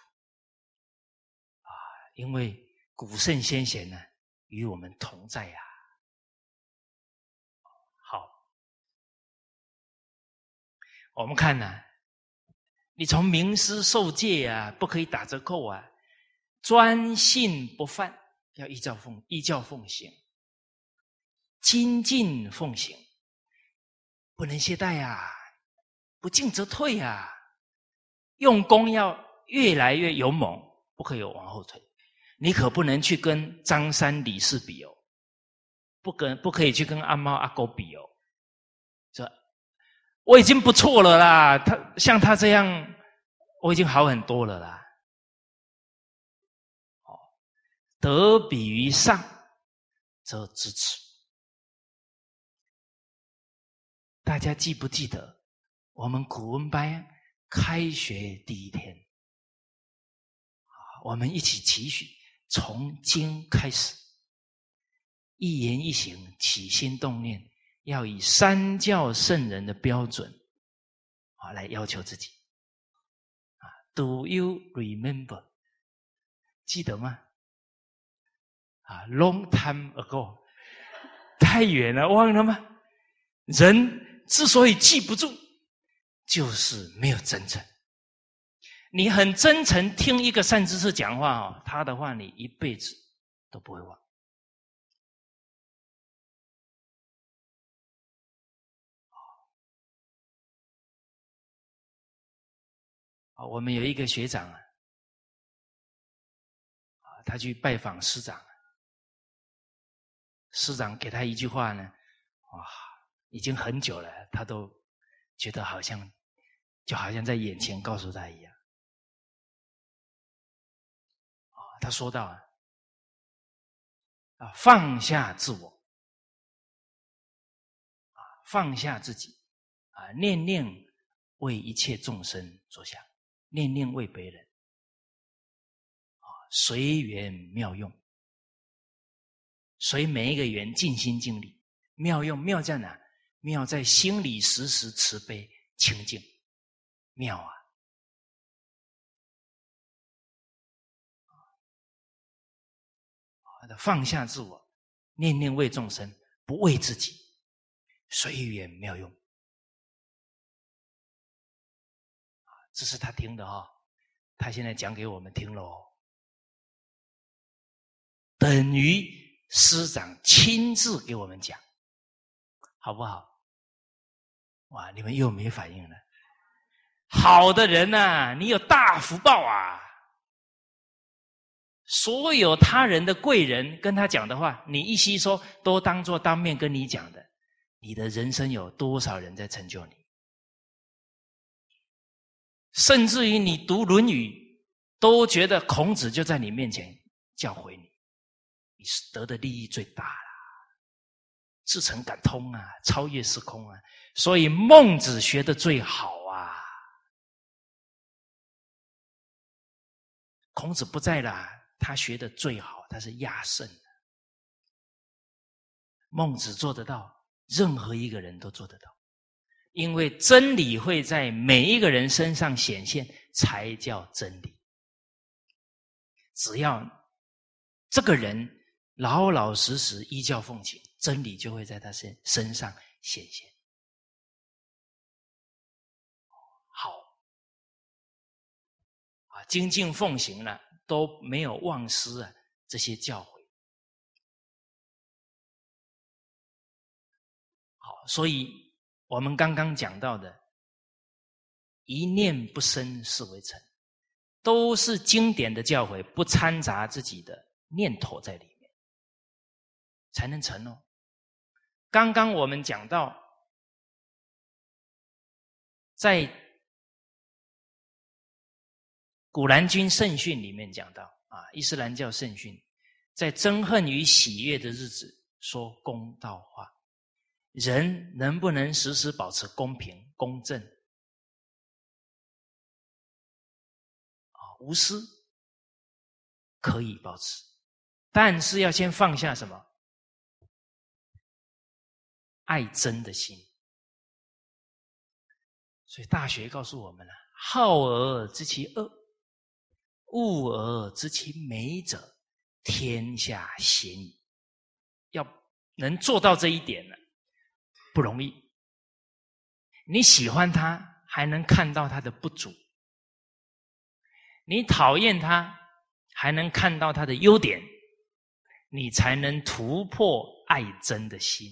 A: 啊！因为古圣先贤呢，与我们同在呀。好，我们看呢，你从名师受戒啊，不可以打折扣啊，专信不犯。要依照奉依教奉行，精进奉行，不能懈怠呀！不进则退呀！用功要越来越勇猛，不可以往后退。你可不能去跟张三李四比哦，不跟不可以去跟阿猫阿狗比哦。这我已经不错了啦，他像他这样，我已经好很多了啦。哦得比于上，则知耻。大家记不记得，我们古文班开学第一天，我们一起期许，从今开始，一言一行、起心动念，要以三教圣人的标准啊来要求自己。啊，Do you remember？记得吗？啊，long time ago，太远了，忘了吗？人之所以记不住，就是没有真诚。你很真诚听一个善知识讲话哦，他的话你一辈子都不会忘。啊，我们有一个学长啊，啊，他去拜访师长。师长给他一句话呢，哇，已经很久了，他都觉得好像，就好像在眼前告诉他一样。啊，他说到啊，放下自我，啊，放下自己，啊，念念为一切众生着想，念念为别人，啊，随缘妙用。随每一个缘尽心尽力，妙用妙在哪？妙在心里时时慈悲清净，妙啊！放下自我，念念为众生，不为自己，随缘妙用。这是他听的哈，他现在讲给我们听喽，等于。师长亲自给我们讲，好不好？哇，你们又没反应了。好的人呐，你有大福报啊！所有他人的贵人跟他讲的话，你一吸收，都当做当面跟你讲的。你的人生有多少人在成就你？甚至于你读《论语》，都觉得孔子就在你面前教诲你。你是得的利益最大了，自成感通啊，超越时空啊，所以孟子学的最好孔子不在了，他学的最好，他是亚圣。孟子做得到，任何一个人都做得到，因为真理会在每一个人身上显现，才叫真理。只要这个人。老老实实依教奉行，真理就会在他身身上显现。好，啊，精进奉行了，都没有忘失啊这些教诲。好，所以我们刚刚讲到的“一念不生，是为成”，都是经典的教诲，不掺杂自己的念头在里面。才能成哦。刚刚我们讲到，在《古兰经圣训》里面讲到啊，伊斯兰教圣训，在憎恨与喜悦的日子说公道话，人能不能时时保持公平公正啊？无私可以保持，但是要先放下什么？爱憎的心，所以《大学》告诉我们了：好而知其恶，恶而知其美者，天下鲜矣。要能做到这一点呢，不容易。你喜欢他，还能看到他的不足；你讨厌他，还能看到他的优点，你才能突破爱憎的心。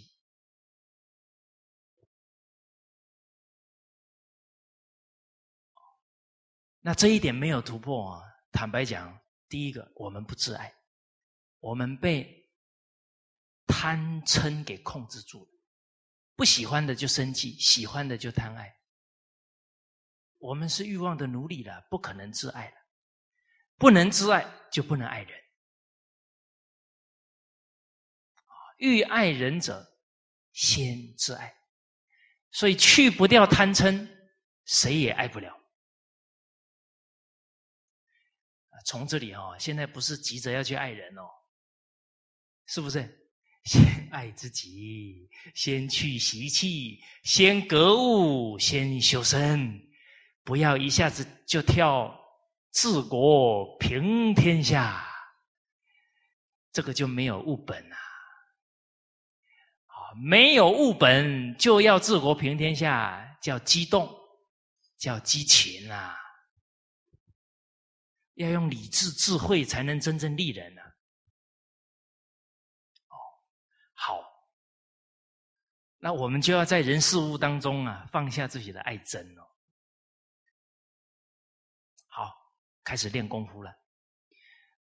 A: 那这一点没有突破啊！坦白讲，第一个，我们不自爱，我们被贪嗔给控制住了。不喜欢的就生气，喜欢的就贪爱。我们是欲望的奴隶了，不可能自爱了。不能自爱，就不能爱人。欲爱人者，先自爱。所以去不掉贪嗔，谁也爱不了。从这里哦，现在不是急着要去爱人哦，是不是？先爱自己，先去习气，先格物，先修身，不要一下子就跳治国平天下，这个就没有物本啊！啊，没有物本就要治国平天下，叫激动，叫激情啊！要用理智智慧才能真正利人呢。哦，好，那我们就要在人事物当中啊，放下自己的爱憎哦。好，开始练功夫了，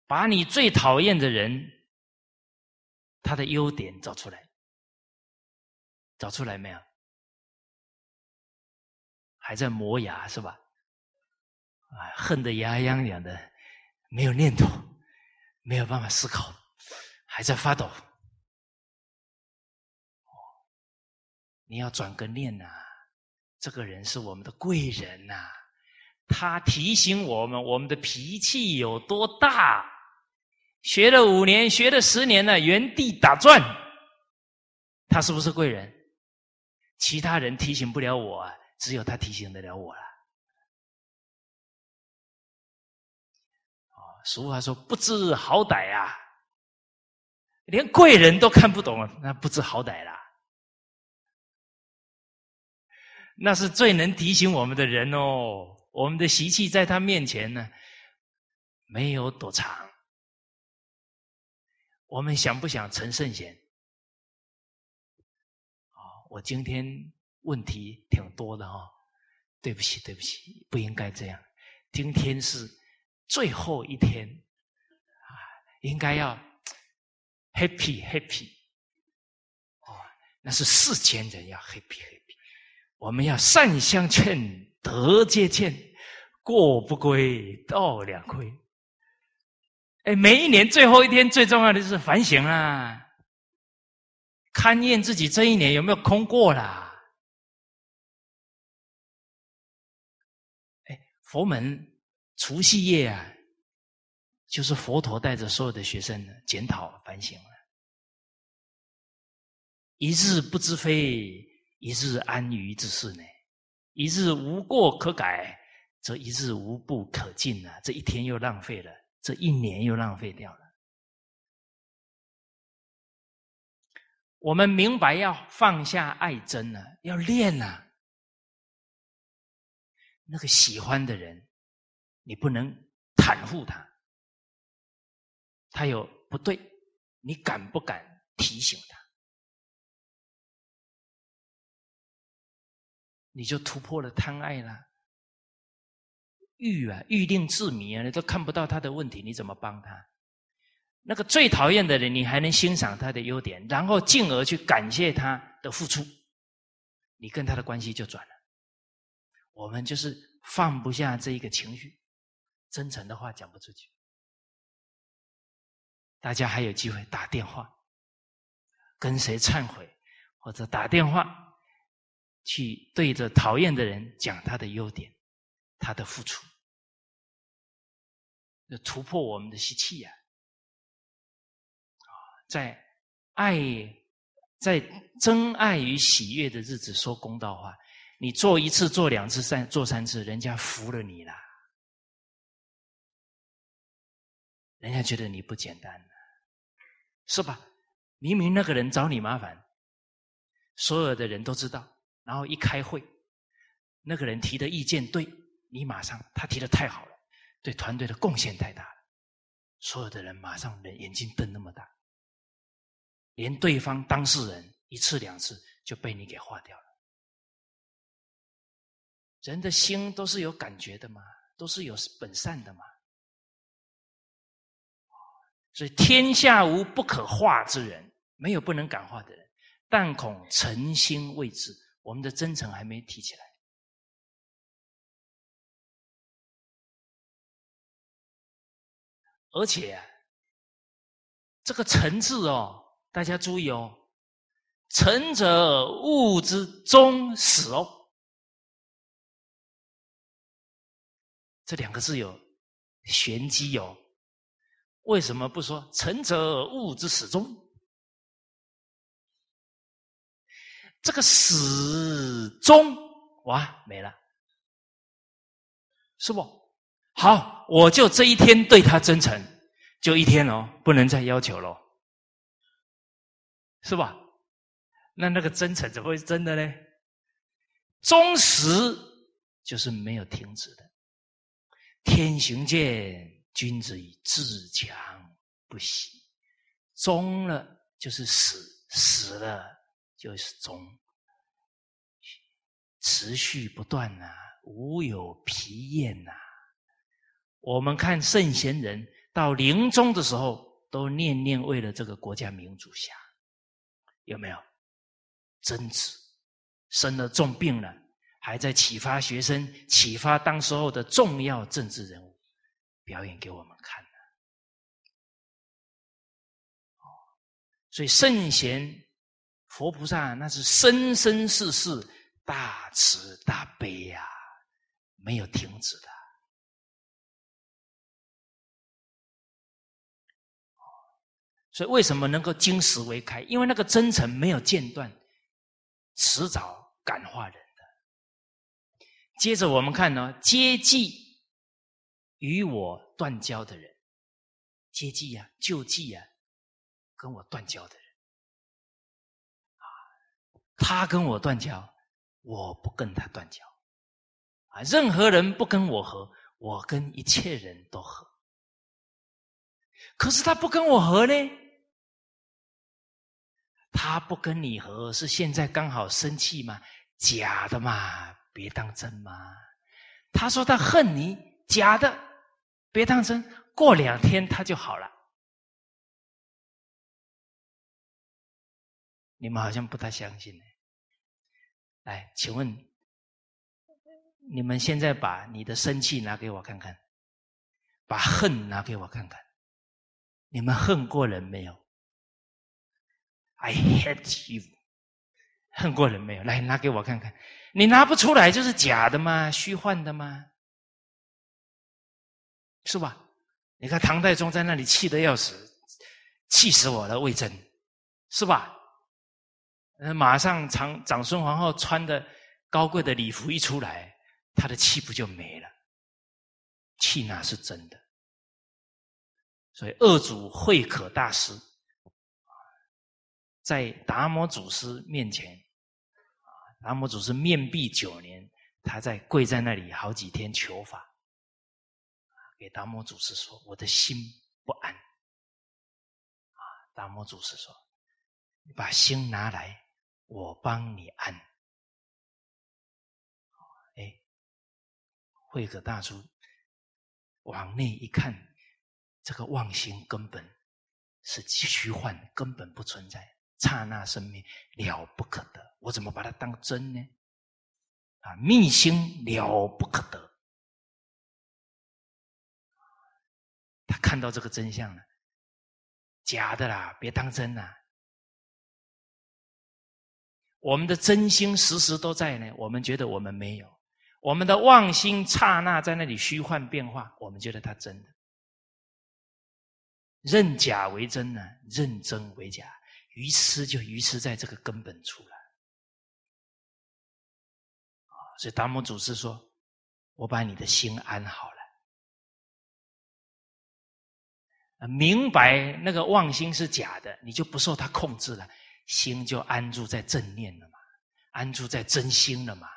A: 把你最讨厌的人他的优点找出来，找出来没有？还在磨牙是吧？啊，恨得牙痒痒的，没有念头，没有办法思考，还在发抖。哦你要转个念呐，这个人是我们的贵人呐，他提醒我们，我们的脾气有多大。学了五年，学了十年了，原地打转，他是不是贵人？其他人提醒不了我，只有他提醒得了我了。俗话说：“不知好歹啊，连贵人都看不懂，那不知好歹啦。”那是最能提醒我们的人哦。我们的习气在他面前呢，没有躲藏。我们想不想成圣贤？啊，我今天问题挺多的哦，对不起，对不起，不应该这样。今天是。最后一天啊，应该要 happy happy 哦，那是世间人要 happy happy，我们要善相劝，德皆见，过不归，道两亏。哎，每一年最后一天最重要的就是反省啊，勘验自己这一年有没有空过啦。哎，佛门。除夕夜啊，就是佛陀带着所有的学生检讨反省了。一日不知非，一日安于之事呢？一日无过可改，则一日无不可进啊！这一天又浪费了，这一年又浪费掉了。我们明白要放下爱憎了，要练啊。那个喜欢的人。你不能袒护他，他有不对，你敢不敢提醒他？你就突破了贪爱了，欲啊，欲令自迷啊，你都看不到他的问题，你怎么帮他？那个最讨厌的人，你还能欣赏他的优点，然后进而去感谢他的付出，你跟他的关系就转了。我们就是放不下这一个情绪，真诚的话讲不出去。大家还有机会打电话跟谁忏悔，或者打电话去对着讨厌的人讲他的优点，他的付出，要突破我们的习气呀！啊在爱，在真爱与喜悦的日子说公道话，你做一次、做两次、三做三次，人家服了你了，人家觉得你不简单是吧？明明那个人找你麻烦，所有的人都知道，然后一开会，那个人提的意见对你马上他提的太好了，对团队的贡献太大了，所有的人马上人眼睛瞪那么大。连对方当事人一次两次就被你给划掉了。人的心都是有感觉的嘛，都是有本善的嘛。所以天下无不可化之人，没有不能感化的人，但恐诚心未至，我们的真诚还没提起来。而且这个“诚”字哦。大家注意哦，“诚者物之终始”哦，这两个字有玄机哦。为什么不说“诚者物之始终”？这个“始终”哇没了，是不？好，我就这一天对他真诚，就一天哦，不能再要求了。是吧？那那个真诚怎么会是真的呢？忠实就是没有停止的。天行健，君子以自强不息。终了就是死，死了就是终，持续不断呐，无有疲厌呐。我们看圣贤人到临终的时候，都念念为了这个国家民族想。有没有贞子生了重病了，还在启发学生，启发当时候的重要政治人物，表演给我们看呢？哦，所以圣贤佛菩萨那是生生世世大慈大悲呀，没有停止的。所以，为什么能够金石为开？因为那个真诚没有间断，迟早感化人的。接着我们看呢，接济与我断交的人，接济呀，救济呀，跟我断交的人，啊，他跟我断交，我不跟他断交，啊，任何人不跟我和，我跟一切人都和。可是他不跟我和呢？他不跟你和，是现在刚好生气吗？假的嘛，别当真嘛。他说他恨你，假的，别当真。过两天他就好了。你们好像不太相信呢。来，请问你们现在把你的生气拿给我看看，把恨拿给我看看，你们恨过人没有？I hate you，恨过人没有？来拿给我看看，你拿不出来就是假的吗？虚幻的吗？是吧？你看唐太宗在那里气得要死，气死我了，魏征，是吧？马上长长孙皇后穿的高贵的礼服一出来，他的气不就没了？气哪是真的？所以二祖慧可大师。在达摩祖师面前，达摩祖师面壁九年，他在跪在那里好几天求法，给达摩祖师说：“我的心不安。”啊，达摩祖师说：“你把心拿来，我帮你安。”哎，慧可大叔往内一看，这个妄心根本是虚幻，根本不存在。刹那生灭了不可得，我怎么把它当真呢？啊，密心了不可得。他看到这个真相了，假的啦，别当真啦。我们的真心时时都在呢，我们觉得我们没有；我们的妄心刹那在那里虚幻变化，我们觉得它真的。认假为真呢，认真为假，愚痴就愚痴在这个根本处了。啊，所以达摩祖师说：“我把你的心安好了。”明白那个妄心是假的，你就不受它控制了，心就安住在正念了嘛，安住在真心了嘛，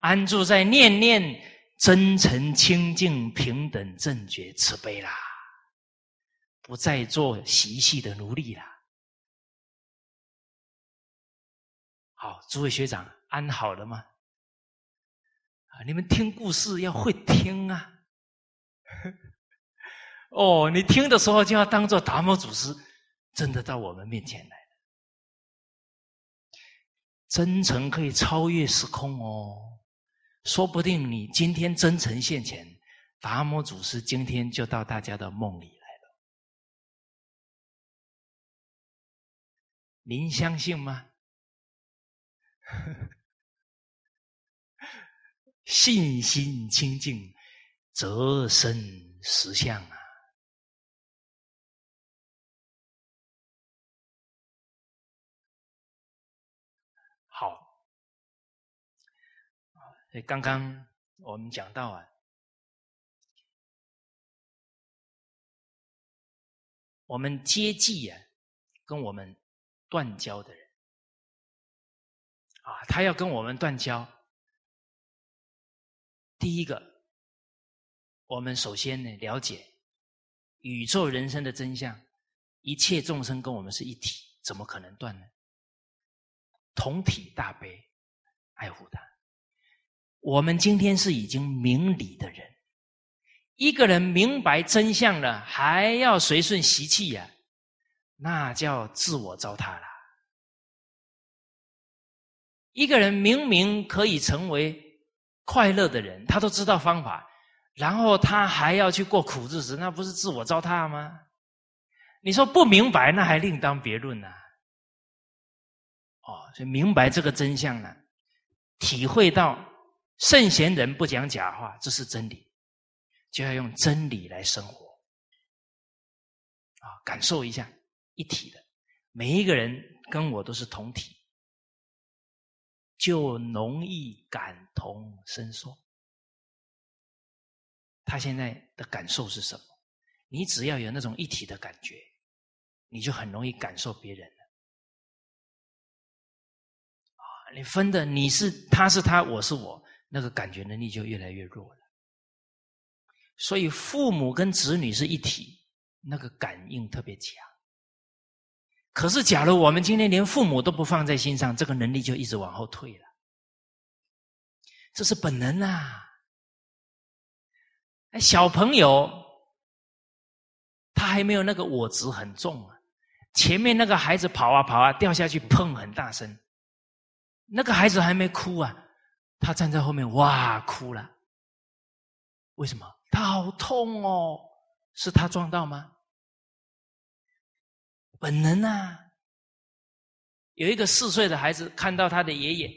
A: 安住在念念真诚清净平等正觉慈悲啦，不再做习气的奴隶啦。好，诸位学长安好了吗？啊，你们听故事要会听啊。哦，你听的时候就要当做达摩祖师真的到我们面前来了。真诚可以超越时空哦，说不定你今天真诚现前，达摩祖师今天就到大家的梦里来了。您相信吗？信心清净。则生实相啊！所以刚刚我们讲到啊，我们接济啊，跟我们断交的人啊，他要跟我们断交，第一个。我们首先呢，了解宇宙人生的真相，一切众生跟我们是一体，怎么可能断呢？同体大悲，爱护他。我们今天是已经明理的人，一个人明白真相了，还要随顺习气呀，那叫自我糟蹋了。一个人明明可以成为快乐的人，他都知道方法。然后他还要去过苦日子，那不是自我糟蹋吗？你说不明白，那还另当别论呢。哦，所以明白这个真相呢，体会到圣贤人不讲假话，这是真理，就要用真理来生活。啊，感受一下一体的，每一个人跟我都是同体，就容易感同身受。他现在的感受是什么？你只要有那种一体的感觉，你就很容易感受别人了。啊，你分的你是他是他我是我，那个感觉能力就越来越弱了。所以父母跟子女是一体，那个感应特别强。可是，假如我们今天连父母都不放在心上，这个能力就一直往后退了。这是本能啊。小朋友，他还没有那个我执很重啊。前面那个孩子跑啊跑啊，掉下去砰很大声，那个孩子还没哭啊，他站在后面哇哭了。为什么？他好痛哦，是他撞到吗？本能啊。有一个四岁的孩子看到他的爷爷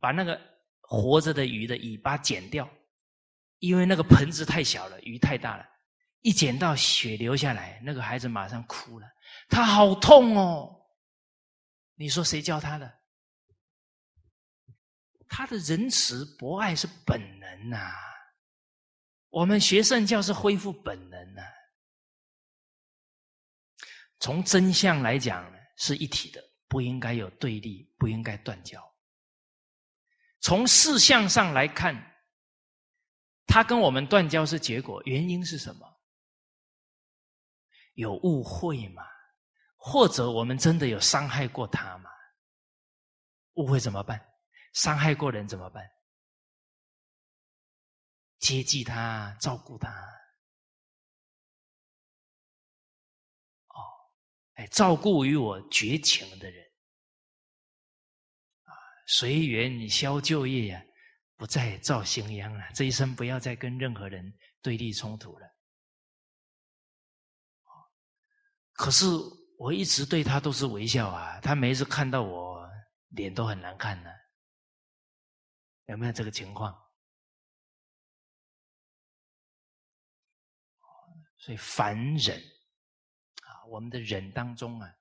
A: 把那个活着的鱼的尾巴剪掉。因为那个盆子太小了，鱼太大了，一剪到血流下来，那个孩子马上哭了，他好痛哦。你说谁教他的？他的仁慈博爱是本能呐。我们学圣教是恢复本能呐。从真相来讲呢，是一体的，不应该有对立，不应该断交。从事项上来看。他跟我们断交是结果，原因是什么？有误会吗？或者我们真的有伤害过他吗？误会怎么办？伤害过人怎么办？接济他，照顾他。哦哎，照顾于我绝情的人，啊，随缘消旧业呀，不再造新殃了。这一生不要再跟任何人对立冲突了。可是我一直对他都是微笑啊，他每次看到我脸都很难看呢。有没有这个情况？所以凡人啊，我们的人当中啊，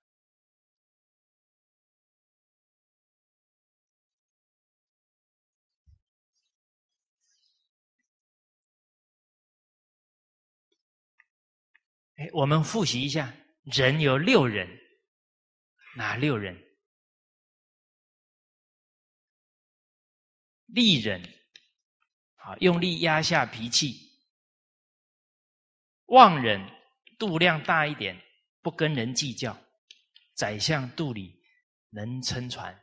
A: 哎，我们复习一下，人有六人，哪六人？利忍，啊，用力压下脾气。妄忍度量大一点，不跟人计较，宰相肚里能撑船。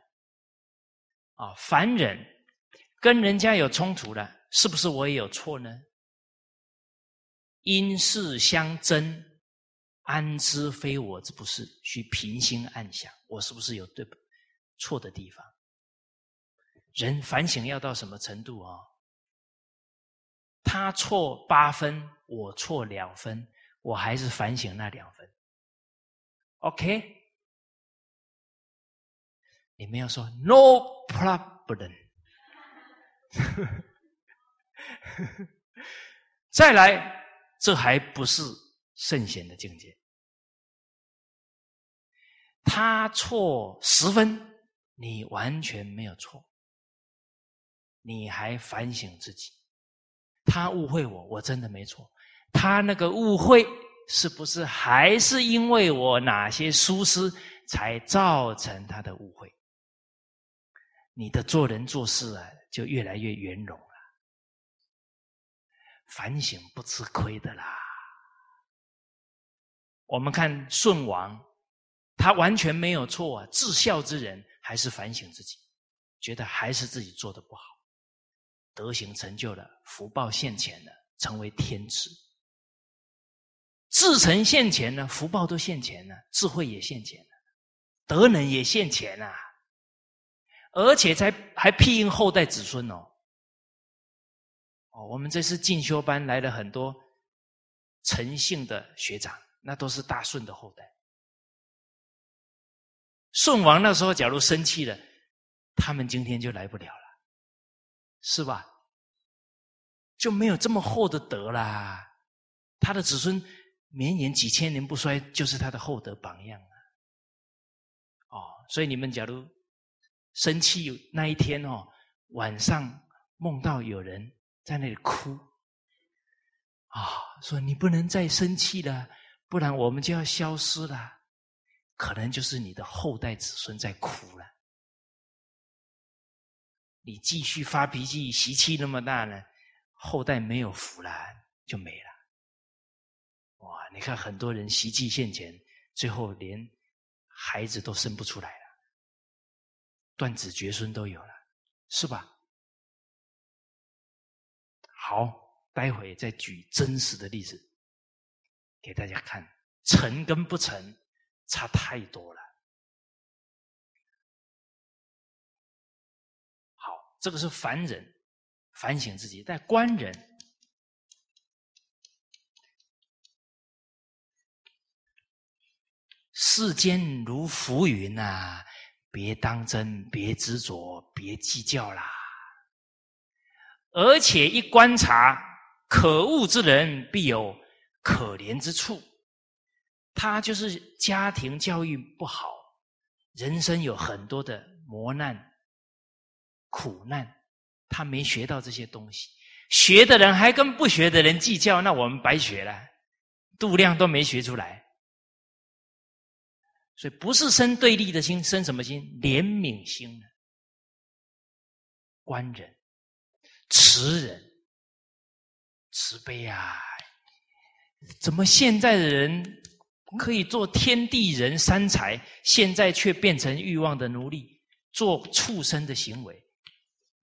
A: 啊，凡忍跟人家有冲突了，是不是我也有错呢？因事相争，安知非我之不是？需平心暗想，我是不是有对错的地方？人反省要到什么程度啊？他错八分，我错两分，我还是反省那两分。OK，你们要说 No problem。再来，这还不是圣贤的境界。他错十分，你完全没有错，你还反省自己。他误会我，我真的没错。他那个误会是不是还是因为我哪些疏失才造成他的误会？你的做人做事啊，就越来越圆融了。反省不吃亏的啦。我们看舜王，他完全没有错啊，至孝之人还是反省自己，觉得还是自己做的不好。德行成就了，福报现前了，成为天子。至诚现前呢，福报都现前了，智慧也现前了，德能也现前啊，而且才还庇荫后代子孙哦。哦，我们这次进修班来了很多诚信的学长，那都是大顺的后代。顺王那时候假如生气了，他们今天就来不了了。是吧？就没有这么厚的德啦。他的子孙绵延几千年不衰，就是他的厚德榜样啊。哦，所以你们假如生气那一天哦，晚上梦到有人在那里哭，啊，说你不能再生气了，不然我们就要消失了。可能就是你的后代子孙在哭了。你继续发脾气、习气那么大呢，后代没有福了，就没了。哇！你看很多人习气现前，最后连孩子都生不出来了，断子绝孙都有了，是吧？好，待会再举真实的例子给大家看，成跟不成差太多了。这个是凡人反省自己，但官人世间如浮云呐，别当真，别执着，别计较啦。而且一观察，可恶之人必有可怜之处。他就是家庭教育不好，人生有很多的磨难。苦难，他没学到这些东西，学的人还跟不学的人计较，那我们白学了，度量都没学出来。所以不是生对立的心，生什么心？怜悯心呢？观人、慈人、慈悲啊！怎么现在的人可以做天地人三才，现在却变成欲望的奴隶，做畜生的行为？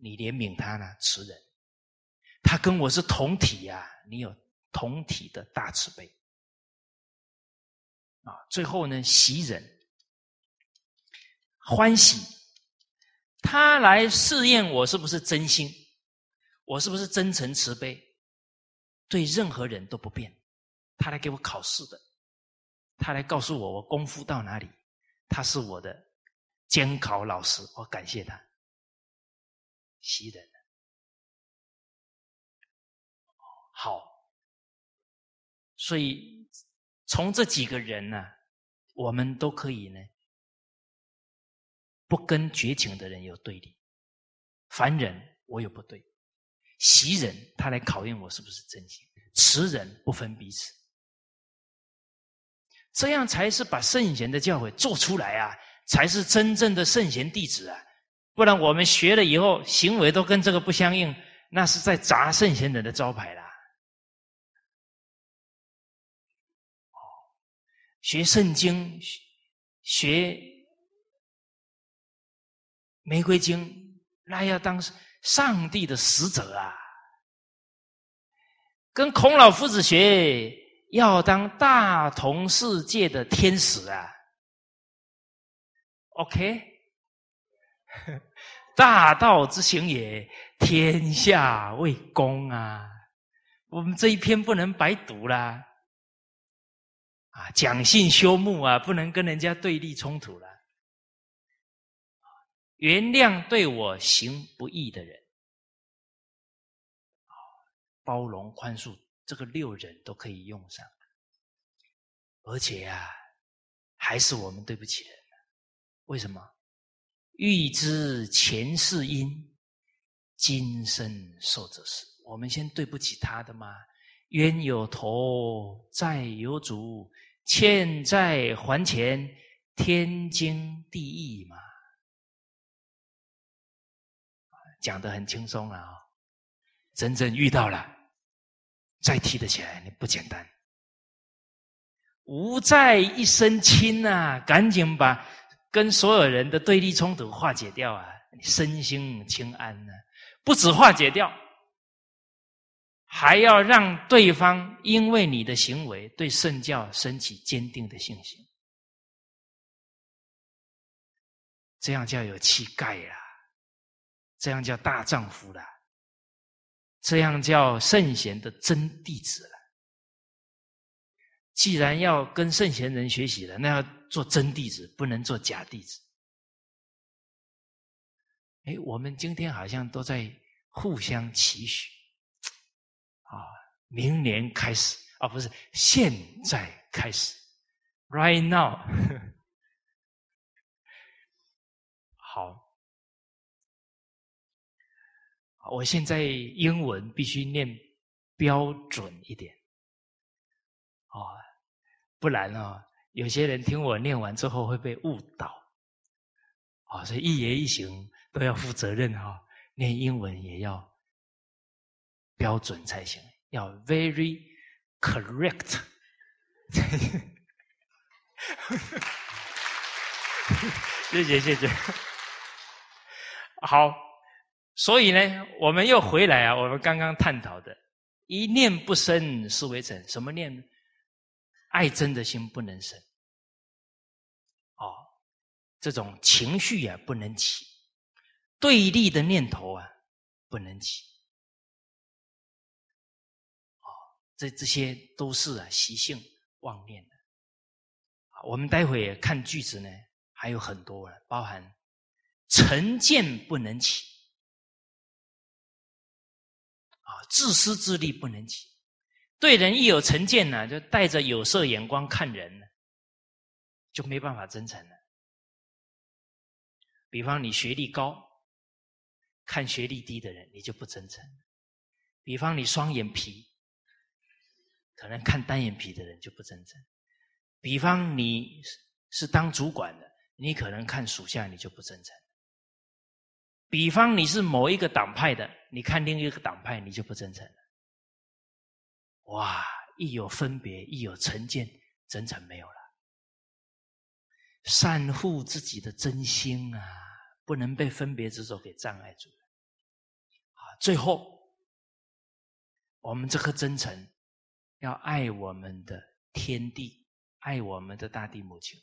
A: 你怜悯他呢，慈人，他跟我是同体呀，你有同体的大慈悲。啊，最后呢，喜人，欢喜，他来试验我是不是真心，我是不是真诚慈悲，对任何人都不变，他来给我考试的，他来告诉我我功夫到哪里，他是我的监考老师，我感谢他，喜忍，好，所以。从这几个人呢，我们都可以呢，不跟绝情的人有对立。凡人我有不对，袭人他来考验我是不是真心，慈人不分彼此，这样才是把圣贤的教诲做出来啊，才是真正的圣贤弟子啊！不然我们学了以后，行为都跟这个不相应，那是在砸圣贤人的招牌啦。学圣经，学玫瑰经，那要当上帝的使者啊！跟孔老夫子学，要当大同世界的天使啊！OK，大道之行也，天下为公啊！我们这一篇不能白读啦。啊，讲信修睦啊，不能跟人家对立冲突了。原谅对我行不义的人，包容宽恕，这个六人都可以用上。而且啊，还是我们对不起人。为什么？欲知前世因，今生受者是。我们先对不起他的吗？冤有头，债有主。欠债还钱，天经地义嘛，讲的很轻松了啊！真正遇到了，再提得起来，你不简单。无债一身轻呐，赶紧把跟所有人的对立冲突化解掉啊，身心清安呢。不止化解掉。还要让对方因为你的行为对圣教升起坚定的信心，这样叫有气概啦，这样叫大丈夫啦，这样叫圣贤的真弟子。既然要跟圣贤人学习了，那要做真弟子，不能做假弟子。哎，我们今天好像都在互相期许。啊，明年开始啊，不是现在开始，right now。好，我现在英文必须念标准一点，啊，不然啊，有些人听我念完之后会被误导，啊，所以一言一行都要负责任哈，念英文也要。标准才行，要 very correct。谢谢谢谢。好，所以呢，我们又回来啊，我们刚刚探讨的“一念不生，是为尘”。什么念？爱憎的心不能生。哦，这种情绪啊不能起，对立的念头啊不能起。这这些都是啊习性妄念的，我们待会看句子呢，还有很多啊，包含成见不能起，啊，自私自利不能起，对人一有成见呢，就带着有色眼光看人，就没办法真诚了。比方你学历高，看学历低的人，你就不真诚；比方你双眼皮。可能看单眼皮的人就不真诚。比方你是当主管的，你可能看属下你就不真诚。比方你是某一个党派的，你看另一个党派你就不真诚了。哇！一有分别，一有成见，真诚没有了。善护自己的真心啊，不能被分别执着给障碍住。啊，最后我们这颗真诚。要爱我们的天地，爱我们的大地母亲，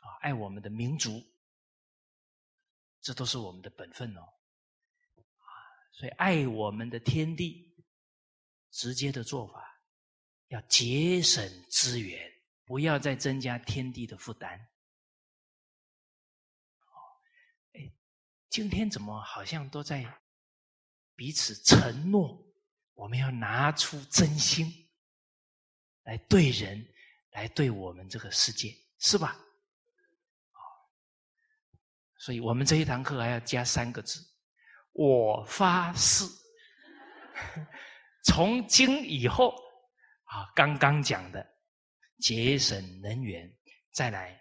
A: 啊，爱我们的民族，这都是我们的本分哦。啊，所以爱我们的天地，直接的做法，要节省资源，不要再增加天地的负担。哎，今天怎么好像都在彼此承诺？我们要拿出真心来对人，来对我们这个世界，是吧？所以我们这一堂课还要加三个字：我发誓，从今以后，啊，刚刚讲的节省能源，再来，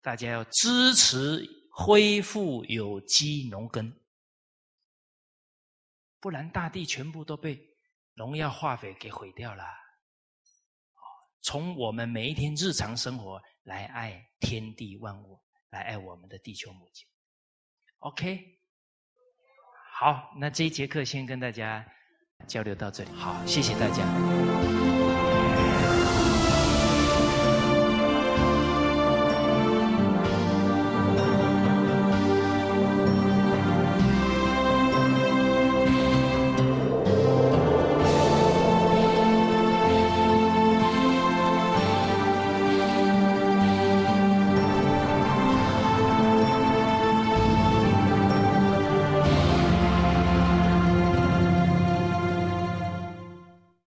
A: 大家要支持恢复有机农耕，不然大地全部都被。农药、化肥给毁掉了，从我们每一天日常生活来爱天地万物，来爱我们的地球母亲。OK，好，那这一节课先跟大家交流到这里。好，谢谢大家。